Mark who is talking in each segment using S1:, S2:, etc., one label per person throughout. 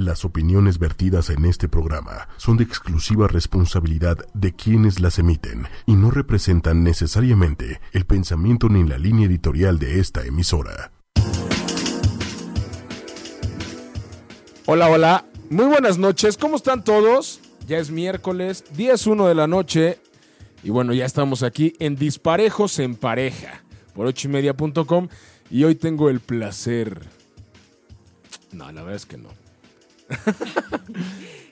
S1: Las opiniones vertidas en este programa son de exclusiva responsabilidad de quienes las emiten y no representan necesariamente el pensamiento ni la línea editorial de esta emisora.
S2: Hola, hola. Muy buenas noches. ¿Cómo están todos? Ya es miércoles, 10.1 de la noche. Y bueno, ya estamos aquí en Disparejos en Pareja por ochoymedia.com. Y hoy tengo el placer. No, la verdad es que no.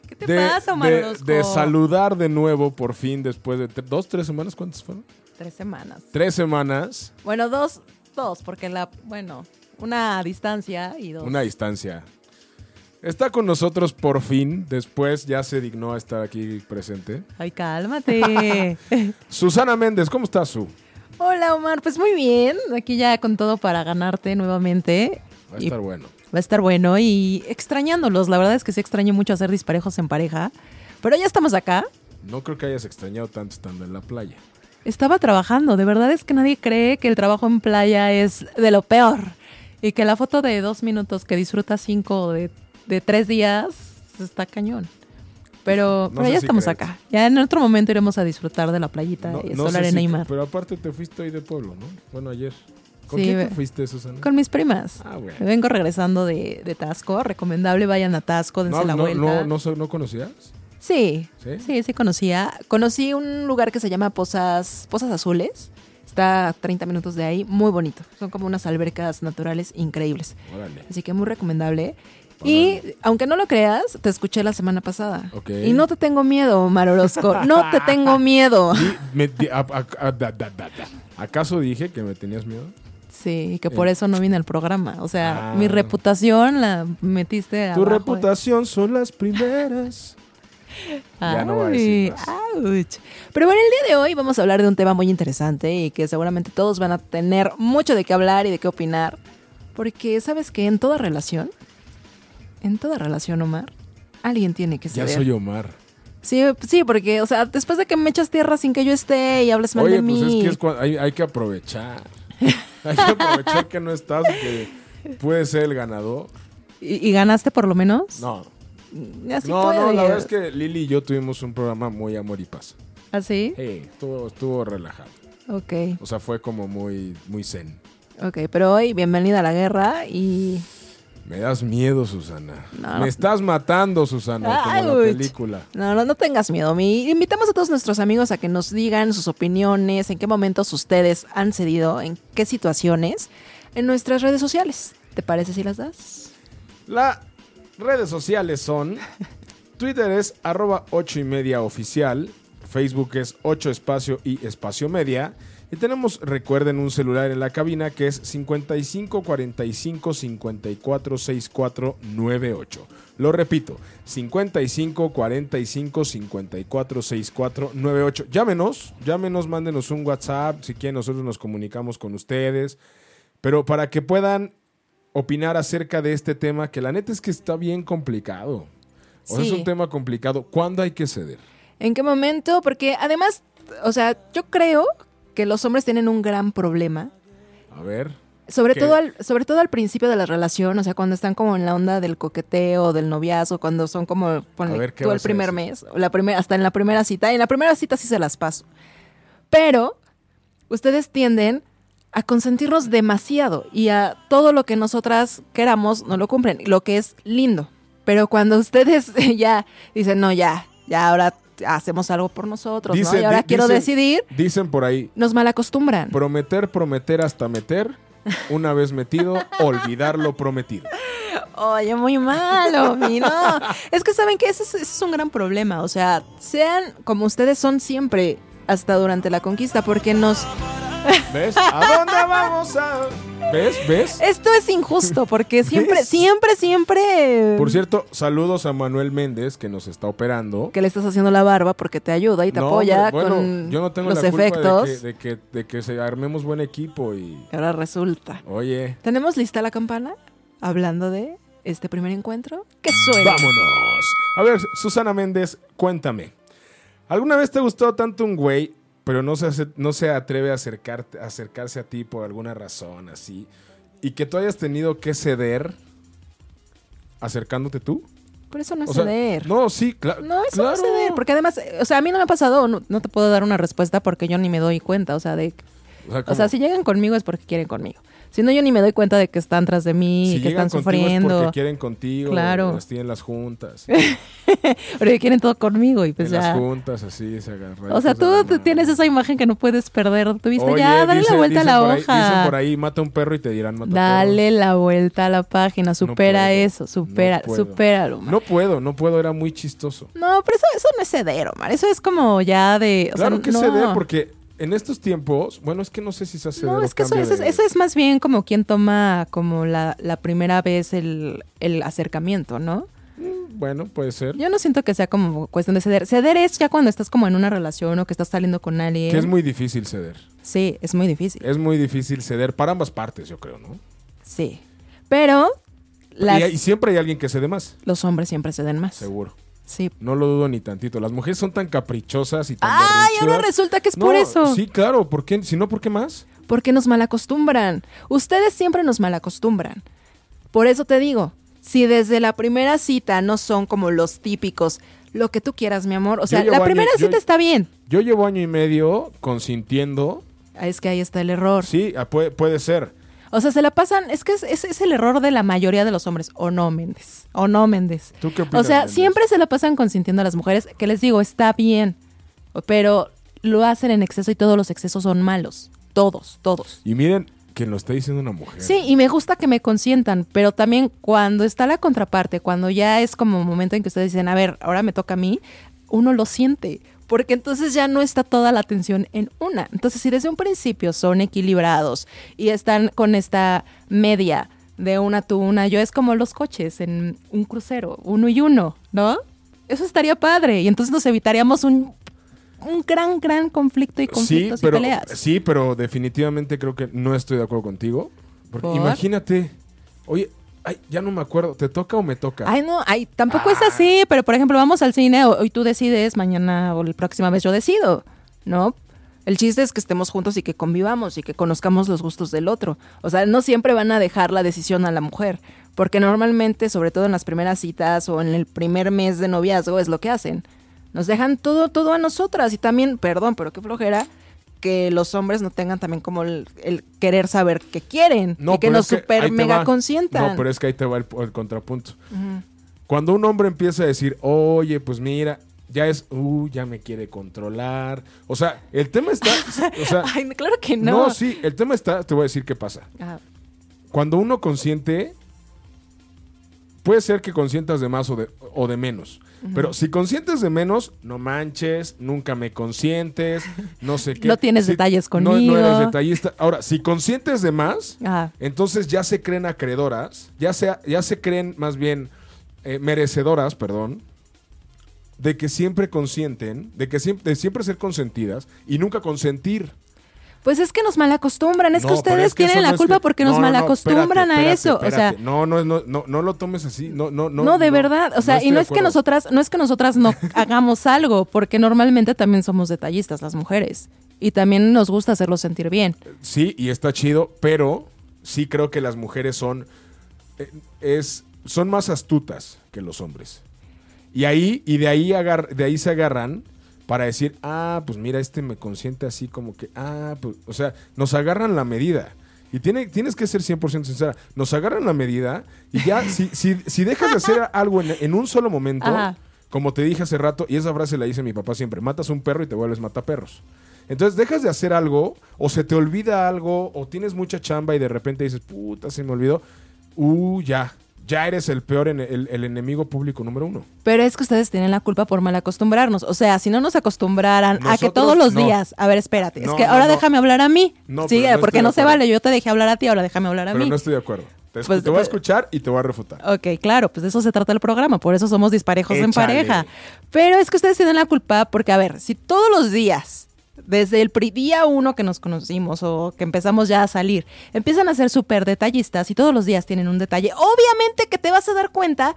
S3: ¿Qué te pasa, Omar
S2: de, de saludar de nuevo por fin después de dos, tres semanas. ¿Cuántas fueron?
S3: Tres semanas.
S2: Tres semanas.
S3: Bueno, dos, dos, porque la, bueno, una distancia y dos.
S2: Una distancia. Está con nosotros por fin. Después ya se dignó a estar aquí presente.
S3: Ay, cálmate.
S2: Susana Méndez, ¿cómo estás, Su?
S3: Hola, Omar. Pues muy bien. Aquí ya con todo para ganarte nuevamente.
S2: Va a
S3: Y
S2: estar bueno.
S3: Va a estar bueno y extrañándolos. La verdad es que sí extraño mucho hacer disparejos en pareja. Pero ya estamos acá.
S2: No creo que hayas extrañado tanto estando en la playa.
S3: Estaba trabajando. De verdad es que nadie cree que el trabajo en playa es de lo peor. Y que la foto de dos minutos que disfrutas cinco de, de tres días está cañón. Pero,
S2: No
S3: pero ya
S2: si
S3: estamos
S2: creerte.
S3: acá. Ya en otro momento iremos a disfrutar de la playita
S2: No-
S3: y
S2: no
S3: sol,
S2: sé
S3: arena
S2: si-
S3: y mar.
S2: Pero aparte te fuiste hoy de pueblo, ¿no? Bueno, ayer. ¿Con
S3: Sí,
S2: quién te fuiste, Susana?
S3: Con mis primas.
S2: Ah, bueno.
S3: Vengo regresando de, de Tasco. Recomendable, vayan a Tasco, dense
S2: No,
S3: la
S2: no,
S3: vuelta.
S2: no, no, ¿no conocías?
S3: Sí,
S2: ¿Sí?
S3: sí, sí, conocía. Conocí un lugar que se llama Pozas, Pozas Azules. Está a 30 minutos de ahí, muy bonito. Son como unas albercas naturales increíbles.
S2: Órale.
S3: Así que muy recomendable. Y aunque no lo creas, te escuché la semana pasada. Y no te tengo miedo, Omar Orozco. No te tengo miedo.
S2: ¿Acaso dije que me tenías miedo?
S3: Sí, y que por eso no vine al programa. O sea,
S2: Ah.
S3: mi reputación la metiste
S2: Tu
S3: abajo.
S2: reputación son las primeras. Ya no voy a decir
S3: ouch. Pero bueno, el día de hoy vamos a hablar de un tema muy interesante y que seguramente todos van a tener mucho de qué hablar y de qué opinar. Porque, ¿sabes que En toda relación, en toda relación, Omar, alguien tiene que
S2: Ya
S3: ceder.
S2: soy Omar.
S3: Sí, sí, porque, o sea, después de que me echas tierra sin que yo esté y hables mal
S2: Oye,
S3: de mí.
S2: pues es que es hay, hay que aprovechar. hay que aprovechar que no estás, que puede ser el ganador.
S3: ¿Y, y ganaste por lo menos?
S2: No,
S3: Así
S2: no, no, la
S3: puedes.
S2: verdad es que Lili y yo tuvimos un programa muy amor y paz.
S3: ¿Así?
S2: Sí, estuvo, estuvo relajado.
S3: Ok,
S2: O sea, fue como muy, muy zen.
S3: ok, pero hoy bienvenida a la guerra y...
S2: Me das miedo, Susana.
S3: No.
S2: Me estás matando, Susana, como la película.
S3: No, no, no tengas miedo. Mi, invitamos a todos nuestros amigos a que nos digan sus opiniones, en qué momentos ustedes han cedido, en qué situaciones, en nuestras redes sociales. ¿Te parece si las das?
S2: Las redes sociales son Twitter es arroba 8 y media oficial, Facebook es 8 espacio y espacio media. Y tenemos, recuerden, un celular en la cabina que es 55 45 54 64 98. Lo repito, 55 45 54 64 98. Llámenos, llámenos, mándenos un WhatsApp. Si quieren, nosotros nos comunicamos con ustedes. Pero para que puedan opinar acerca de este tema, que la neta es que está bien complicado. O sea, es un tema complicado. ¿Cuándo hay que ceder?
S3: ¿En qué momento? Porque además, o sea, yo creo que los hombres tienen un gran problema.
S2: A ver.
S3: Sobre
S2: ¿Qué?
S3: todo, al, sobre todo al principio de la relación, o sea, cuando están como en la onda del coqueteo, del noviazgo, cuando son como, ponle,
S2: ver, ¿qué
S3: tú el primer mes, o la primera, hasta en la primera cita. En la primera cita sí se las paso. Pero ustedes tienden a consentirnos demasiado y a todo lo que nosotras queramos no lo cumplen, lo que es lindo. Pero cuando ustedes ya dicen, no, ya, ya ahora hacemos algo por nosotros, ¿no? Y ahora quiero
S2: dicen-
S3: decidir,
S2: Dicen por ahí,
S3: nos malacostumbran.
S2: prometer, prometer hasta meter. Una vez metido, olvidar lo prometido.
S3: Oye, muy malo, mi, no. Es que saben que ese es, ese es un gran problema. O sea, sean como ustedes son siempre hasta durante la conquista, porque nos.
S2: ¿Ves? ¿A dónde vamos a...? ¿Ves? ¿Ves?
S3: Esto es injusto, porque siempre,
S2: ¿Ves?
S3: siempre, siempre.
S2: Por cierto, saludos a Manuel Méndez, que nos está operando.
S3: Que le estás haciendo la barba porque te ayuda y te
S2: No,
S3: apoya
S2: bueno,
S3: con
S2: yo no tengo
S3: los
S2: la culpa
S3: efectos.
S2: De, que, de, que, de que se armemos buen equipo y...
S3: Y ahora resulta.
S2: Oye,
S3: ¿Tenemos lista la campana? Hablando de este primer encuentro. Que suena.
S2: vámonos. A ver, Susana Méndez, cuéntame. ¿Alguna vez te gustó tanto un güey, pero no se, hace- no se atreve a acercarte, a acercarse a ti por alguna razón así? Y que tú hayas tenido que ceder acercándote tú?
S3: Pero eso no es
S2: O sea,
S3: ceder.
S2: no, sí, cla-
S3: No, eso
S2: claro.
S3: no es ceder. Porque además, eh, o sea, a mí no me ha pasado, no, no te puedo dar una respuesta porque yo ni me doy cuenta. O sea, de,
S2: O sea,
S3: o sea, si llegan conmigo es porque quieren conmigo. Si no, yo ni me doy cuenta de que están tras de mí,
S2: si
S3: que están
S2: es
S3: sufriendo.
S2: porque quieren contigo,
S3: Claro.
S2: las tienen las juntas.
S3: Porque quieren todo conmigo y pues
S2: en las juntas, así, se agarran.
S3: O sea, tú te- tienes esa imagen que no puedes perder de tu vista.
S2: Oye,
S3: ya, dale
S2: dice-
S3: la vuelta a la
S2: por ahí-
S3: hoja.
S2: dicen por ahí, mata un perro y te dirán mata
S3: Dale la vuelta a la página, supera
S2: puedo,
S3: eso, supera,
S2: no
S3: supéralo.
S2: No puedo, no puedo, era muy chistoso.
S3: No, pero eso, eso no es ceder, Omar. Eso es como ya de. O
S2: claro
S3: sea,
S2: que
S3: no.
S2: ceder, porque en estos tiempos, bueno, es que no sé si se hace
S3: No, es que eso, eso es, eso es más bien como quien toma como la, la primera vez el, el acercamiento, ¿no?
S2: Bueno, puede ser.
S3: Yo no siento que sea como cuestión de ceder. Ceder es ya cuando estás como en una relación o que estás saliendo con alguien.
S2: Que es muy difícil ceder.
S3: Sí, es muy difícil.
S2: Es muy difícil ceder para ambas partes, yo creo, ¿no?
S3: Sí. Pero las-
S2: Y, hay- y siempre hay alguien que cede más,
S3: los hombres siempre ceden más.
S2: seguro.
S3: Sí.
S2: No lo dudo ni tantito. Las mujeres son tan caprichosas y tan
S3: ¡Ay! Ahora resulta que es
S2: No,
S3: por eso.
S2: Sí, claro. ¿Por qué? Si no, ¿por qué más?
S3: Porque nos malacostumbran. Ustedes siempre nos malacostumbran. Por eso te digo, si desde la primera cita no son como los típicos, lo que tú quieras, mi amor. O sea, la
S2: año-
S3: primera
S2: yo-
S3: cita está bien.
S2: Yo llevo año y medio consintiendo.
S3: Ah, Es que ahí está el error.
S2: Sí, ah, puede, puede ser.
S3: O sea, se la pasan, es que es, es- es el error de la mayoría de los hombres. O no, Méndez. O no, Méndez.
S2: ¿Tú qué
S3: O
S2: opinas,
S3: sea,
S2: Méndez?
S3: siempre se la pasan consintiendo a las mujeres, que les digo, está bien. Pero lo hacen en exceso y todos los excesos son malos. Todos, todos.
S2: Y miren que lo está diciendo una mujer.
S3: Sí, y me gusta que me consientan, pero también cuando está la contraparte, cuando ya es como un momento en que ustedes dicen, a ver, ahora me toca a mí, uno lo siente, porque entonces ya no está toda la atención en una. Entonces, si desde un principio son equilibrados y están con esta media de una tú, una yo, es como los coches en un crucero, uno y uno, ¿no? Eso estaría padre, y entonces nos evitaríamos un, un gran, gran conflicto y
S2: Sí,
S3: conflictos
S2: pero,
S3: y peleas.
S2: sí, pero definitivamente creo que no estoy de acuerdo contigo. Porque
S3: ¿Por?
S2: imagínate, oye, ay, ya no me acuerdo, ¿te toca o me toca?
S3: Ay, no, ay, tampoco
S2: Ah.
S3: es así, pero por ejemplo, vamos al cine, ho- hoy tú decides, mañana o la próxima vez yo decido, ¿no? El chiste es que estemos juntos y que convivamos y que conozcamos los gustos del otro. O sea, no siempre van a dejar la decisión a la mujer, porque normalmente, sobre todo en las primeras citas o en el primer mes de noviazgo, es lo que hacen. Nos dejan todo, todo a nosotras y también, perdón, pero qué flojera que los hombres no tengan también como el, el querer saber qué quieren y que nos super mega consientan.
S2: No, pero es que ahí te va el, el contrapunto. Cuando un hombre empieza a decir, oye, pues mira, ya es, uh, ya me quiere controlar. O sea, el tema está, o sea,
S3: Ay, claro que
S2: no.
S3: no.
S2: sí, el tema está, te voy a decir qué pasa. Cuando uno consiente, puede ser que consientas de más o de, o de menos. Pero si consientes de menos, no manches, nunca me consientes, no sé qué.
S3: No tienes
S2: Si-
S3: detalles
S2: no- No,
S3: conmigo.
S2: eres detallista. Ahora, si consientes de más,
S3: ah,
S2: entonces ya se creen acreedoras, ya se, ya se creen más bien eh, merecedoras, perdón, de que siempre consienten, de que siempre, de siempre ser consentidas y nunca consentir.
S3: Pues es que nos malacostumbran, es
S2: No,
S3: que ustedes
S2: es que
S3: tienen la
S2: no
S3: culpa
S2: que-
S3: porque
S2: no,
S3: nos
S2: no, no,
S3: malacostumbran
S2: espérate,
S3: a
S2: espérate,
S3: eso. O sea,
S2: no, no, no, no, no lo tomes así. No, no, no.
S3: no, de verdad. O sea, y no es que nosotras, no es que nosotras no hagamos algo, porque normalmente también somos detallistas las mujeres. Y también nos gusta hacerlos sentir bien.
S2: Sí, y está chido, pero sí creo que las mujeres son eh, es son más astutas que los hombres. Y ahí y de ahí agar- de ahí se agarran para decir, "Ah, pues mira, este me consiente así como que, ah, pues, o sea, nos agarran la medida." Y tiene, tienes que ser 100% sincera. Nos agarran la medida y ya, si, si, si dejas de hacer algo en, en un solo momento,
S3: Ajá.
S2: como te dije hace rato, y esa frase la dice mi papá siempre, matas un perro y te vuelves mataperros. Entonces dejas de hacer algo, o se te olvida algo, o tienes mucha chamba y de repente dices, puta, se me olvidó. Uh, ya, ya eres el peor, en el, el enemigo público número uno.
S3: Pero es que ustedes tienen la culpa por mal acostumbrarnos. O sea, si no nos acostumbraran a que todos los
S2: no.
S3: días. A ver, espérate.
S2: No,
S3: es que
S2: no,
S3: ahora déjame hablar a mí.
S2: No,
S3: sí,
S2: pero no
S3: porque no se vale. Yo te dejé hablar a ti, ahora déjame hablar a
S2: Pero
S3: mí.
S2: no estoy de acuerdo. Te,
S3: Pues,
S2: te voy a escuchar y te voy a refutar.
S3: Ok, claro, pues de eso se trata el programa, por eso somos disparejos en pareja. Pero es que ustedes tienen la culpa porque, a ver, si todos los días, desde el día uno que nos conocimos o que empezamos ya a salir, empiezan a ser súper detallistas y todos los días tienen un detalle, obviamente que te vas a dar cuenta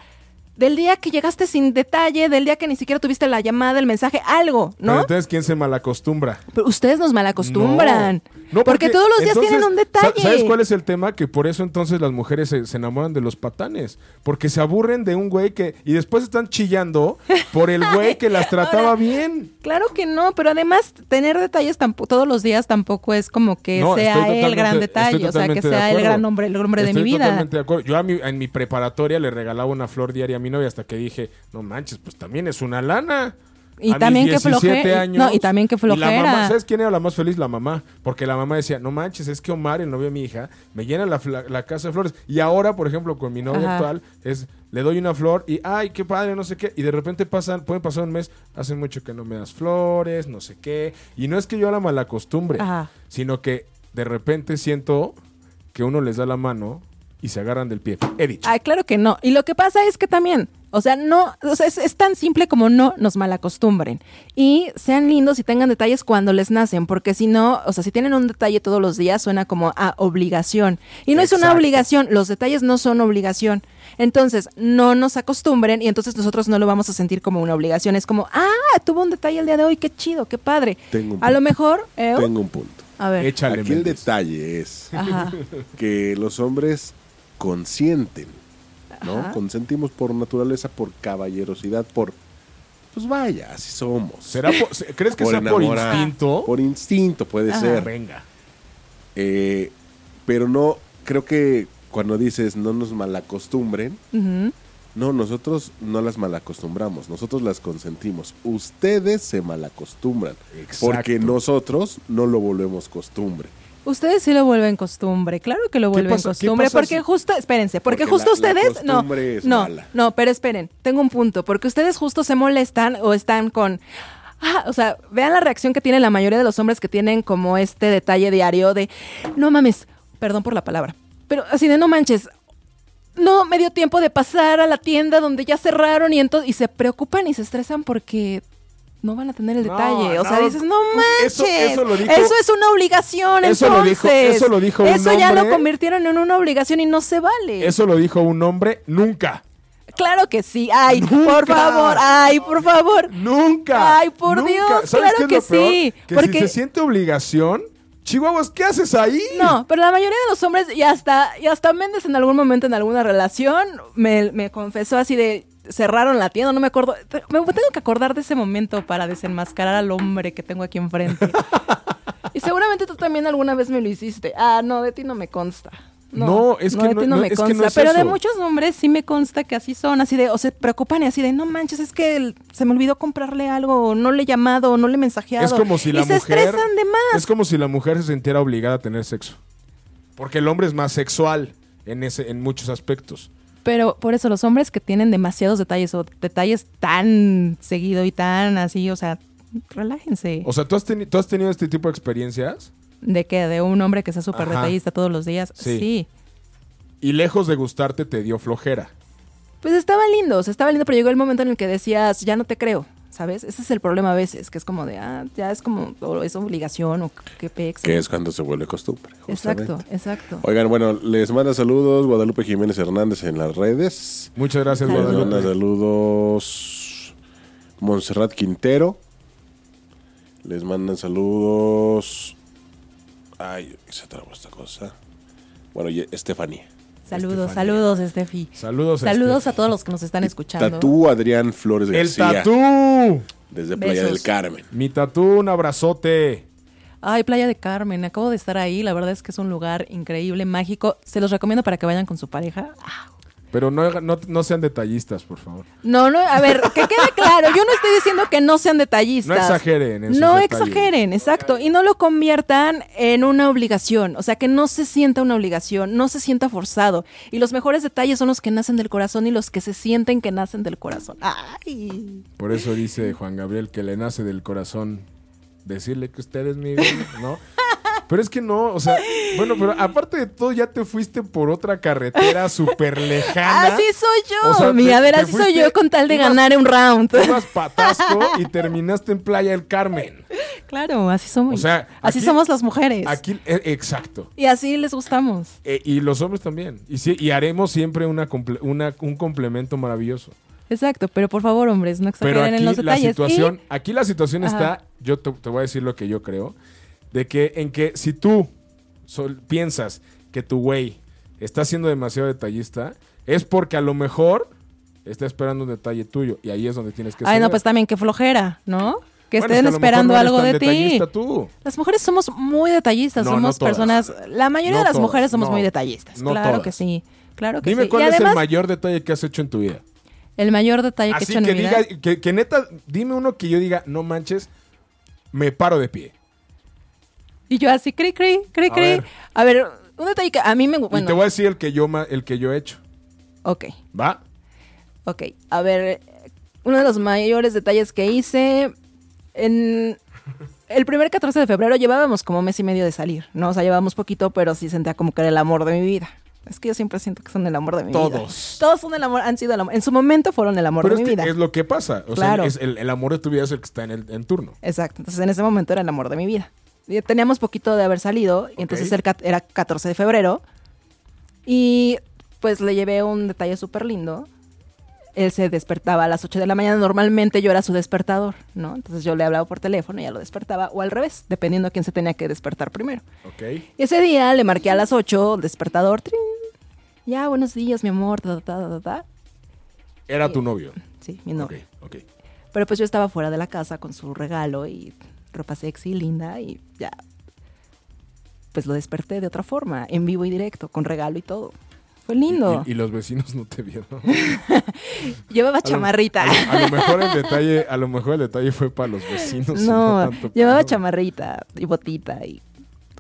S3: del día que llegaste sin detalle, del día que ni siquiera tuviste la llamada, el mensaje, algo,
S2: Pero
S3: ¿no?
S2: entonces, ¿quién se malacostumbra?
S3: Pero ustedes nos malacostumbran.
S2: No, no,
S3: porque, todos los días
S2: entonces,
S3: tienen un detalle.
S2: ¿Sabes cuál es el tema? Que por eso entonces las mujeres se, se enamoran de los patanes. Porque se aburren de un güey que. Y después están chillando por el güey que las trataba
S3: Ahora-
S2: bien.
S3: Claro que no, pero además tener detalles todos los días tampoco es como que
S2: No,
S3: sea el gran detalle, o sea, que sea el gran hombre, el hombre de mi vida.
S2: totalmente de acuerdo. Yo a mi- en mi preparatoria le regalaba una flor diaria a mi novia hasta que dije, no manches, pues también es una lana.
S3: Y
S2: A mis
S3: también qué
S2: 17
S3: flojera.
S2: años,
S3: No, y también qué
S2: y la
S3: flojera.
S2: mamá, ¿Sabes quién era la más feliz? La mamá. Porque la mamá decía, no manches, es que Omar, el novio de mi hija, me llena la, la casa de flores. Y ahora, por ejemplo, con mi novia
S3: Ajá.
S2: actual, es, le doy una flor y, ay, qué padre, no sé qué. Y de repente pasan, pueden pasar un mes, hace mucho que no me das flores, no sé qué. Y no es que yo la malacostumbre,
S3: Ajá.
S2: sino que de repente siento que uno les da la mano y se agarran del pie. He dicho.
S3: Ay, claro que no. Y lo que pasa es que también, o sea, no, o sea, es, es tan simple como no nos malacostumbren. Y sean lindos y tengan detalles cuando les nacen, porque si no, o sea, si tienen un detalle todos los días, suena como a obligación. Y no es una obligación, los detalles no son obligación. Entonces, no nos acostumbren y entonces nosotros no lo vamos a sentir como una obligación. Es como, ah, tuvo un detalle el día de hoy, qué chido, qué padre.
S4: Tengo un
S3: a lo
S4: punto.
S3: mejor, ¿eh?
S4: Tengo un punto.
S3: a ver.
S2: Échale.
S4: Aquí el detalle es
S3: Ajá.
S4: que los hombres consienten, ¿no?
S3: Ajá.
S4: Consentimos por naturaleza, por caballerosidad, por... Pues vaya, así somos.
S2: ¿Será por- ¿Crees que sea por instinto?
S4: Por instinto puede
S3: Ajá.
S4: ser.
S2: Venga.
S4: Eh, pero no, creo que cuando dices no nos malacostumbren, no, nosotros no las malacostumbramos, nosotros las consentimos. Ustedes se malacostumbran, porque nosotros no lo volvemos costumbre.
S3: Ustedes sí lo vuelven costumbre, claro que lo
S2: ¿Qué
S3: vuelven
S2: pasa-
S3: costumbre, porque
S2: si-
S3: justo, espérense, porque,
S4: Porque
S3: justo
S4: la- la
S3: ustedes, no,
S4: es
S3: no,
S4: mala.
S3: no, pero esperen, tengo un punto, porque ustedes justo se molestan o están con, ah, o sea, vean la reacción que tiene la mayoría de los hombres que tienen como este detalle diario de, no mames, perdón por la palabra, pero así de no manches, no me dio tiempo de pasar a la tienda donde ya cerraron y entonces y se preocupan y se estresan porque no van a tener el
S2: No,
S3: detalle. o sea,
S2: no.
S3: dices, no manches.
S2: Eso- eso lo dijo-
S3: Eso es una obligación,
S2: Eso lo dijo-
S3: entonces.
S2: eso lo dijo un
S3: Eso ya lo convirtieron en una obligación y no se vale.
S2: Eso lo dijo un hombre nunca.
S3: Claro que sí. Ay,
S2: Nunca.
S3: por favor. Ay, por favor.
S2: Nunca.
S3: Ay, por
S2: nunca.
S3: Dios,
S2: ¿Sabes
S3: claro
S2: qué es
S3: que
S2: lo peor?
S3: sí,
S2: Que
S3: porque-
S2: si se siente obligación, Chihuahuas, ¿qué haces ahí?
S3: No, pero la mayoría de los hombres, y hasta, y hasta Méndez en algún momento en alguna relación, me, me confesó así de cerraron la tienda, no me acuerdo. Me tengo que acordar de ese momento para desenmascarar al hombre que tengo aquí enfrente. y seguramente tú también alguna vez me lo hiciste. Ah, no, de ti no me consta. No,
S2: No, es que
S3: de
S2: no-
S3: ti no,
S2: no,
S3: me
S2: es que
S3: consta.
S2: no es
S3: pero de muchos hombres sí me consta que así son, así de, o se preocupan y así de, no manches, es que el- se me olvidó comprarle algo, o no le he llamado, o no le he mensajeado.
S2: Es como si la
S3: y se
S2: mujer.
S3: estresan de más.
S2: Es como si la mujer se sintiera obligada a tener sexo. Porque el hombre es más sexual en, ese, en muchos aspectos.
S3: Pero por eso los hombres que tienen demasiados detalles o detalles tan seguido y tan así, o sea, relájense.
S2: O sea, ¿tú has, ¿tú has tenido este tipo de experiencias?
S3: ¿De qué? ¿De un hombre que sea súper detallista todos los días?
S2: Sí.
S3: Sí.
S2: Y lejos de gustarte, te dio flojera.
S3: Pues estaba lindo, o sea, estaba lindo, pero llegó el momento en el que decías, ya no te creo, ¿sabes? Ese es el problema a veces, que es como de, ah, ya es como, o es obligación o qué pex.
S4: Que es cuando se vuelve costumbre.
S3: Exacto,
S4: justamente.
S3: exacto.
S4: Oigan, bueno, les manda saludos Guadalupe Jiménez Hernández en las redes.
S2: Muchas gracias,
S3: Saludos.
S4: Les manda
S2: Guadalupe.
S4: saludos Montserrat Quintero. Les mandan saludos. Ay, se trabó esta cosa. Bueno, y Estefanía.
S3: Saludos, saludos, Estefi.
S2: Saludos.
S3: Saludos a todos los que nos están escuchando.
S4: Tatú Adrián Flores
S2: El
S4: García.
S2: tatú.
S4: Desde Playa
S3: Besos.
S4: del Carmen.
S2: Mi tatú, un abrazote.
S3: Ay, Playa de Carmen, acabo de estar ahí, la verdad es que es un lugar increíble, mágico. Se los recomiendo para que vayan con su pareja. Ah,
S2: Pero no, no, no sean detallistas, por favor.
S3: No, no, a ver, que quede claro, yo no estoy diciendo que no sean detallistas.
S2: No exageren en
S3: No exageren, exacto. Y no lo conviertan en una obligación. O sea, que no se sienta una obligación, no se sienta forzado. Y los mejores detalles son los que nacen del corazón y los que se sienten que nacen del corazón. Ay.
S2: Por eso dice Juan Gabriel que le nace del corazón decirle que usted es mi vida, ¿no? Pero es que no, o sea, bueno, pero aparte de todo ya te fuiste por otra carretera súper lejana.
S3: Así soy yo.
S2: O sea,
S3: Mi,
S2: te-
S3: a ver, así soy yo con tal de
S2: ibas-
S3: ganar un round.
S2: Ibas patasco y terminaste en Playa del Carmen.
S3: Claro, así somos.
S2: O sea,
S3: así
S2: aquí-
S3: somos las mujeres.
S2: Aquí, eh, exacto.
S3: Y así les gustamos.
S2: Eh, y los hombres también. Y, sí, y haremos siempre una, comple- una- un complemento maravilloso.
S3: Exacto, pero por favor, hombres, no
S2: Pero
S3: exageren
S2: aquí
S3: en los
S2: la
S3: detalles.
S2: situación, aquí la situación
S3: Ajá.
S2: está, yo te, te voy a decir lo que yo creo, de que en que si tú sol- piensas que tu güey está siendo demasiado detallista, es porque a lo mejor está esperando un detalle tuyo y ahí es donde tienes que
S3: ay, no, pues también qué flojera, ¿no? Que
S2: Bueno,
S3: estén esperando
S2: no
S3: algo de ti.
S2: tú.
S3: Las mujeres somos muy detallistas,
S2: No,
S3: somos
S2: no
S3: personas. La mayoría de las
S2: todas,
S3: mujeres somos muy detallistas. Claro
S2: todas.
S3: que sí. Claro que
S2: Dime
S3: sí.
S2: cuál
S3: y
S2: es
S3: además,
S2: el mayor detalle que has hecho en tu vida.
S3: el mayor detalle que he
S2: Así
S3: hecho en
S2: que
S3: mi vida.
S2: que neta, dime uno que yo diga, no manches, me paro de pie.
S3: Y yo así, cri, cri, cri,
S2: A
S3: cri.
S2: ver.
S3: A ver, un detalle que a mí me. Bueno,
S2: Y te voy a decir el que yo el que yo he hecho.
S3: ok,
S2: ¿Va?
S3: ok. A ver, uno de los mayores detalles que hice. En el primer 14 de febrero llevábamos como mes y medio de salir, ¿no? O sea, llevábamos poquito, pero sí sentía como que era el amor de mi vida. Es que yo siempre siento que son el amor de mi vida.
S2: Todos.
S3: Todos son el amor, han sido el amor. En su momento fueron el amor
S2: Pero
S3: de
S2: es
S3: mi
S2: que
S3: vida.
S2: es lo que pasa. O
S3: Claro.
S2: sea, es el, el amor de tu vida es el que está en, el, en turno.
S3: Exacto. Entonces en ese momento era el amor de mi vida. Teníamos poquito de haber salido, y entonces el era 14 de febrero. Y pues le llevé un detalle súper lindo. Él se despertaba a las 8 de la mañana. Normalmente yo era su despertador, ¿no? Entonces yo le hablaba por teléfono y ya lo despertaba. O al revés, dependiendo a quién se tenía que despertar primero.
S2: ¿Ok?
S3: Y ese día le marqué a las 8, despertador. trin. Ya, buenos días, mi amor. Ta, ta, ta, ta, ta.
S2: Era tu novio.
S3: Sí, mi novio.
S2: Ok, ok.
S3: Pero pues yo estaba fuera de la casa con su regalo y ropa sexy, linda y ya. Pues lo desperté de otra forma, en vivo y directo, con regalo y todo. Fue lindo.
S2: Y, y los vecinos no te vieron.
S3: Llevaba
S2: A
S3: chamarrita.
S2: A lo, a lo mejor el detalle, a lo mejor el detalle fue para los vecinos.
S3: no,
S2: tanto
S3: llevaba chamarrita y botita y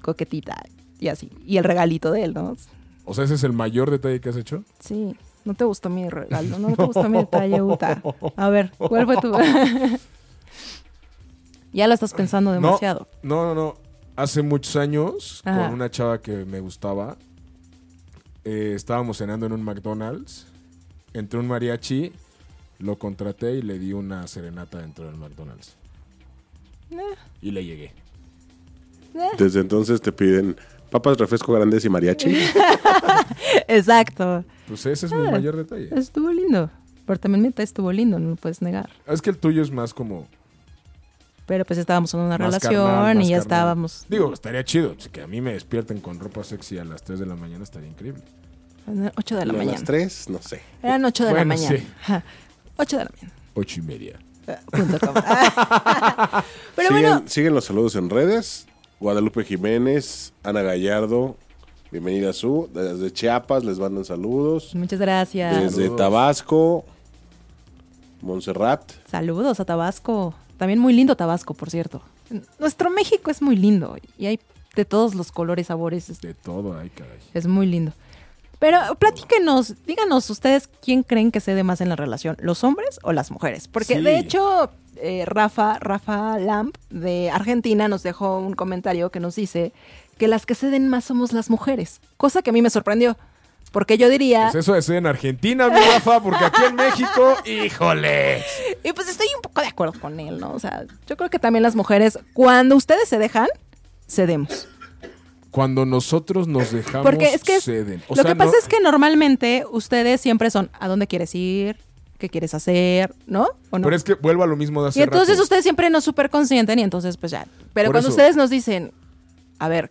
S3: coquetita y así. Y el regalito de él, ¿no?
S2: O sea, ese es el mayor detalle que has hecho.
S3: Sí. No te gustó mi regalo, no, te gustó mi detalle, Uta. A ver, ¿cuál fue tu...? ya lo estás pensando demasiado.
S2: No, no, no. Hace muchos años,
S3: Ajá.
S2: con una chava que me gustaba, eh, estábamos cenando en un McDonald's. Entró un mariachi, lo contraté y le di una serenata dentro del McDonald's.
S3: Eh.
S2: Y le llegué.
S4: Desde entonces te piden papas, refresco grandes y mariachi.
S3: Exacto.
S2: Pues ese es mi
S3: Ah.
S2: mayor detalle.
S3: Estuvo lindo. Pero también mi estuvo lindo, no lo puedes negar.
S2: Es que el tuyo es más como.
S3: Pero pues estábamos en una
S2: Más
S3: relación
S2: carnal,
S3: y ya
S2: carnal.
S3: estábamos.
S2: Digo, estaría chido. Si Que a mí me despierten con ropa sexy a las 3 de la mañana estaría increíble.
S3: 8 de la
S4: A
S3: mañana.
S4: las tres, no sé.
S3: Eran 8 de
S2: Bueno,
S3: la mañana.
S2: sí.
S3: Ajá. 8 de la mañana.
S2: 8 y media.
S3: Eh. Pero
S4: siguen,
S3: bueno,
S4: siguen los saludos en redes. Guadalupe Jiménez, Ana Gallardo, bienvenida a su. Desde Chiapas les mandan saludos.
S3: muchas gracias.
S4: Desde
S2: Saludos.
S4: Tabasco, Montserrat.
S3: Saludos a Tabasco. También muy lindo Tabasco, por cierto. Nuestro México es muy lindo y hay de todos los colores, sabores. Es,
S2: De todo, ay, caray.
S3: es muy lindo. Pero platíquenos, díganos ustedes quién creen que cede más en la relación, los hombres o las mujeres. Porque
S2: Sí.
S3: de hecho, eh, Rafa, Rafa Lamp de Argentina nos dejó un comentario que nos dice que las que ceden más somos las mujeres. Cosa que a mí me sorprendió. Porque yo diría.
S2: Pues eso es en Argentina, mi Rafa, porque aquí en México, híjole.
S3: Y pues estoy un poco de acuerdo con él, ¿no? O sea, yo creo que también las mujeres, cuando ustedes se dejan, cedemos.
S2: Cuando nosotros nos dejamos,
S3: Porque es que
S2: ceden. O
S3: lo
S2: sea,
S3: que pasa
S2: no-
S3: es que normalmente ustedes siempre son ¿a dónde quieres ir? ¿Qué quieres hacer? ¿No? ¿O no?
S2: Pero es que vuelvo a lo mismo de hace
S3: y entonces
S2: rato.
S3: ustedes siempre nos super consienten y entonces pues ya. Pero
S2: Por
S3: cuando
S2: eso.
S3: ustedes nos dicen, a ver,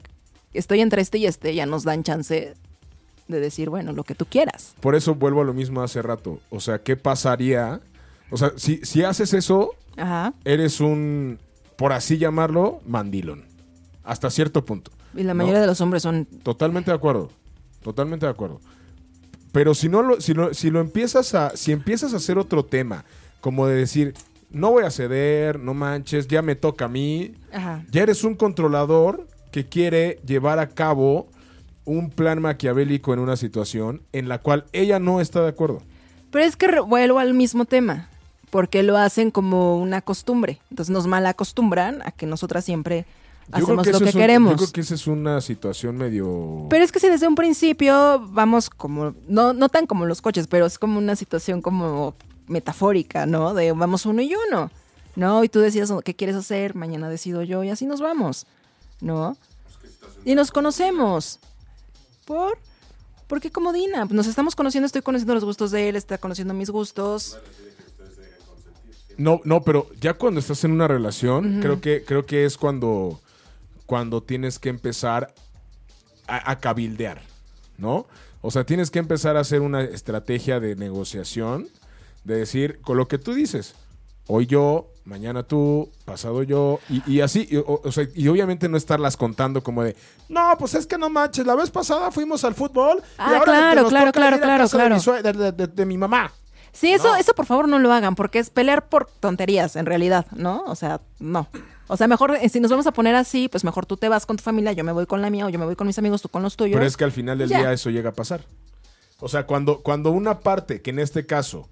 S3: estoy entre este y este, ya nos dan chance de decir, bueno, lo que tú quieras.
S2: Por eso vuelvo a lo mismo hace rato. O sea, ¿qué pasaría? O sea, si, si haces eso,
S3: Ajá.
S2: eres un, por así llamarlo, mandilón. Hasta cierto punto.
S3: Y la
S2: ¿no?
S3: mayoría de los hombres son
S2: Totalmente de acuerdo. Totalmente de acuerdo. Pero si no lo, si lo, si lo empiezas a, si empiezas a hacer otro tema, como de decir, no voy a ceder, no manches, ya me toca a mí,
S3: Ajá.
S2: ya eres un controlador que quiere llevar a cabo un plan maquiavélico en una situación en la cual ella no está de acuerdo.
S3: Pero es que vuelvo al mismo tema, porque lo hacen como una costumbre. Entonces nos mal acostumbran a que nosotras siempre
S2: Yo
S3: hacemos
S2: que
S3: lo que
S2: un-
S3: queremos.
S2: Yo creo que esa es una situación medio...
S3: Pero es que si desde un principio vamos como, no, no tan como los coches, pero es como una situación como metafórica, ¿no? De vamos uno y uno. ¿no? Y tú decides qué quieres hacer, mañana decido yo y así nos vamos, ¿no? Y nos conocemos. ¿Por? Porque como Dina, nos estamos conociendo, estoy conociendo los gustos de él, está conociendo mis gustos.
S2: No, no, pero ya cuando estás en una relación, creo que creo que es cuando cuando tienes que empezar a, a cabildear, ¿no? O sea, tienes que empezar a hacer una estrategia de negociación, de decir, con lo que tú dices, hoy yo, mañana tú, pasado yo, y, y así, y, o- o sea, y obviamente no estarlas contando como de, no, pues es que no manches, la vez pasada fuimos al fútbol
S3: Ah,
S2: y ahora
S3: claro, claro, claro, claro,
S2: de
S3: claro.
S2: mi de, de- de- de mi mamá.
S3: Sí, eso,
S2: No.
S3: eso por favor no lo hagan, porque es pelear por tonterías, en realidad, ¿no? O sea, no. O sea, mejor, eh, si nos vamos a poner así, pues mejor tú te vas con tu familia, yo me voy con la mía, o yo me voy con mis amigos, tú con los tuyos.
S2: Pero es que al final del
S3: Ya.
S2: día eso llega a pasar. O sea, cuando, cuando una parte, que en este caso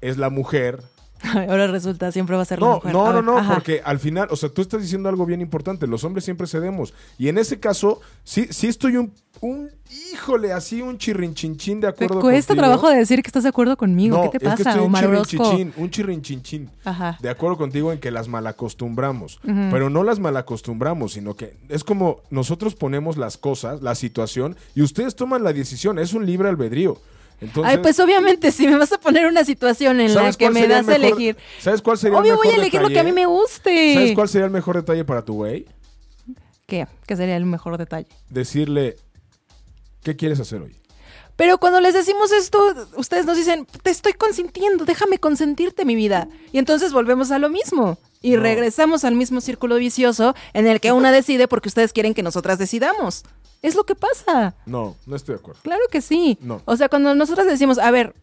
S2: es la mujer,
S3: Ahora resulta, siempre va a ser la
S2: No,
S3: mujer.
S2: no,
S3: A
S2: no,
S3: ver,
S2: no,
S3: ajá.
S2: porque al final, o sea, tú estás diciendo algo bien importante, los hombres siempre cedemos. Y en ese caso, sí, sí estoy un, un híjole, así un chirrinchinchín de acuerdo
S3: cuesta
S2: contigo.
S3: trabajo de decir que estás de acuerdo conmigo.
S2: No,
S3: ¿Qué te
S2: es que
S3: pasa,
S2: estoy un
S3: Omar
S2: chirrinchinchín, un chirrinchinchín.
S3: Ajá.
S2: De acuerdo contigo en que las malacostumbramos. Pero no las malacostumbramos, sino que es como nosotros ponemos las cosas, la situación, y ustedes toman la decisión. Es un libre albedrío. Entonces,
S3: Ay, pues obviamente, si me vas a poner una situación en la
S2: ¿sabes
S3: que me das a
S2: mejor-
S3: elegir.
S2: ¿Sabes cuál sería el
S3: Obvio voy a
S2: mejor
S3: elegir lo que a mí me guste.
S2: ¿Sabes cuál sería el mejor detalle para tu güey?
S3: ¿Qué? ¿Qué sería el mejor detalle?
S2: Decirle, ¿qué quieres hacer hoy?
S3: Pero cuando les decimos esto, ustedes nos dicen, te estoy consintiendo, déjame consentirte mi vida. Y entonces volvemos a lo mismo. Y
S2: No.
S3: regresamos al mismo círculo vicioso en el que una decide porque ustedes quieren que nosotras decidamos. Es lo que pasa.
S2: No, no estoy de acuerdo.
S3: Claro que sí.
S2: No.
S3: O sea, cuando nosotras decimos, a ver,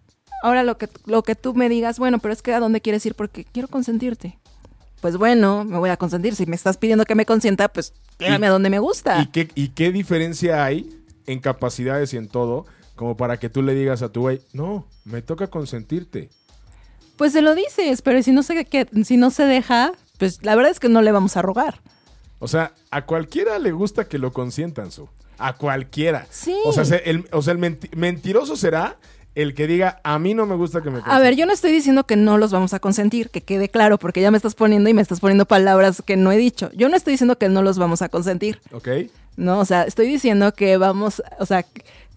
S3: ahora lo que, lo que tú me digas, bueno, pero es que a dónde quieres ir porque quiero consentirte. Pues bueno, me voy a consentir. Si me estás pidiendo que me consienta, pues llévame a donde me gusta.
S2: ¿Y qué, ¿Y qué diferencia hay en capacidades y en todo como para que tú le digas a tu güey, no, me toca consentirte?
S3: Pues se lo dices, pero si no se, que, si no se deja, pues la verdad es que no le vamos a rogar.
S2: O sea, a cualquiera le gusta que lo consientan, su. A cualquiera.
S3: Sí.
S2: O sea, se- el, o sea, el menti- mentiroso será el que diga, a mí no me gusta que me
S3: A
S2: consientan.
S3: ver, yo no estoy diciendo que no los vamos a consentir, que quede claro, porque ya me estás poniendo y me estás poniendo palabras que no he dicho. Yo no estoy diciendo que no los vamos a consentir.
S2: ¿Ok?
S3: No, o sea, estoy diciendo que vamos, o sea,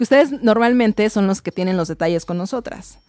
S3: que ustedes normalmente son los que tienen los detalles con nosotras.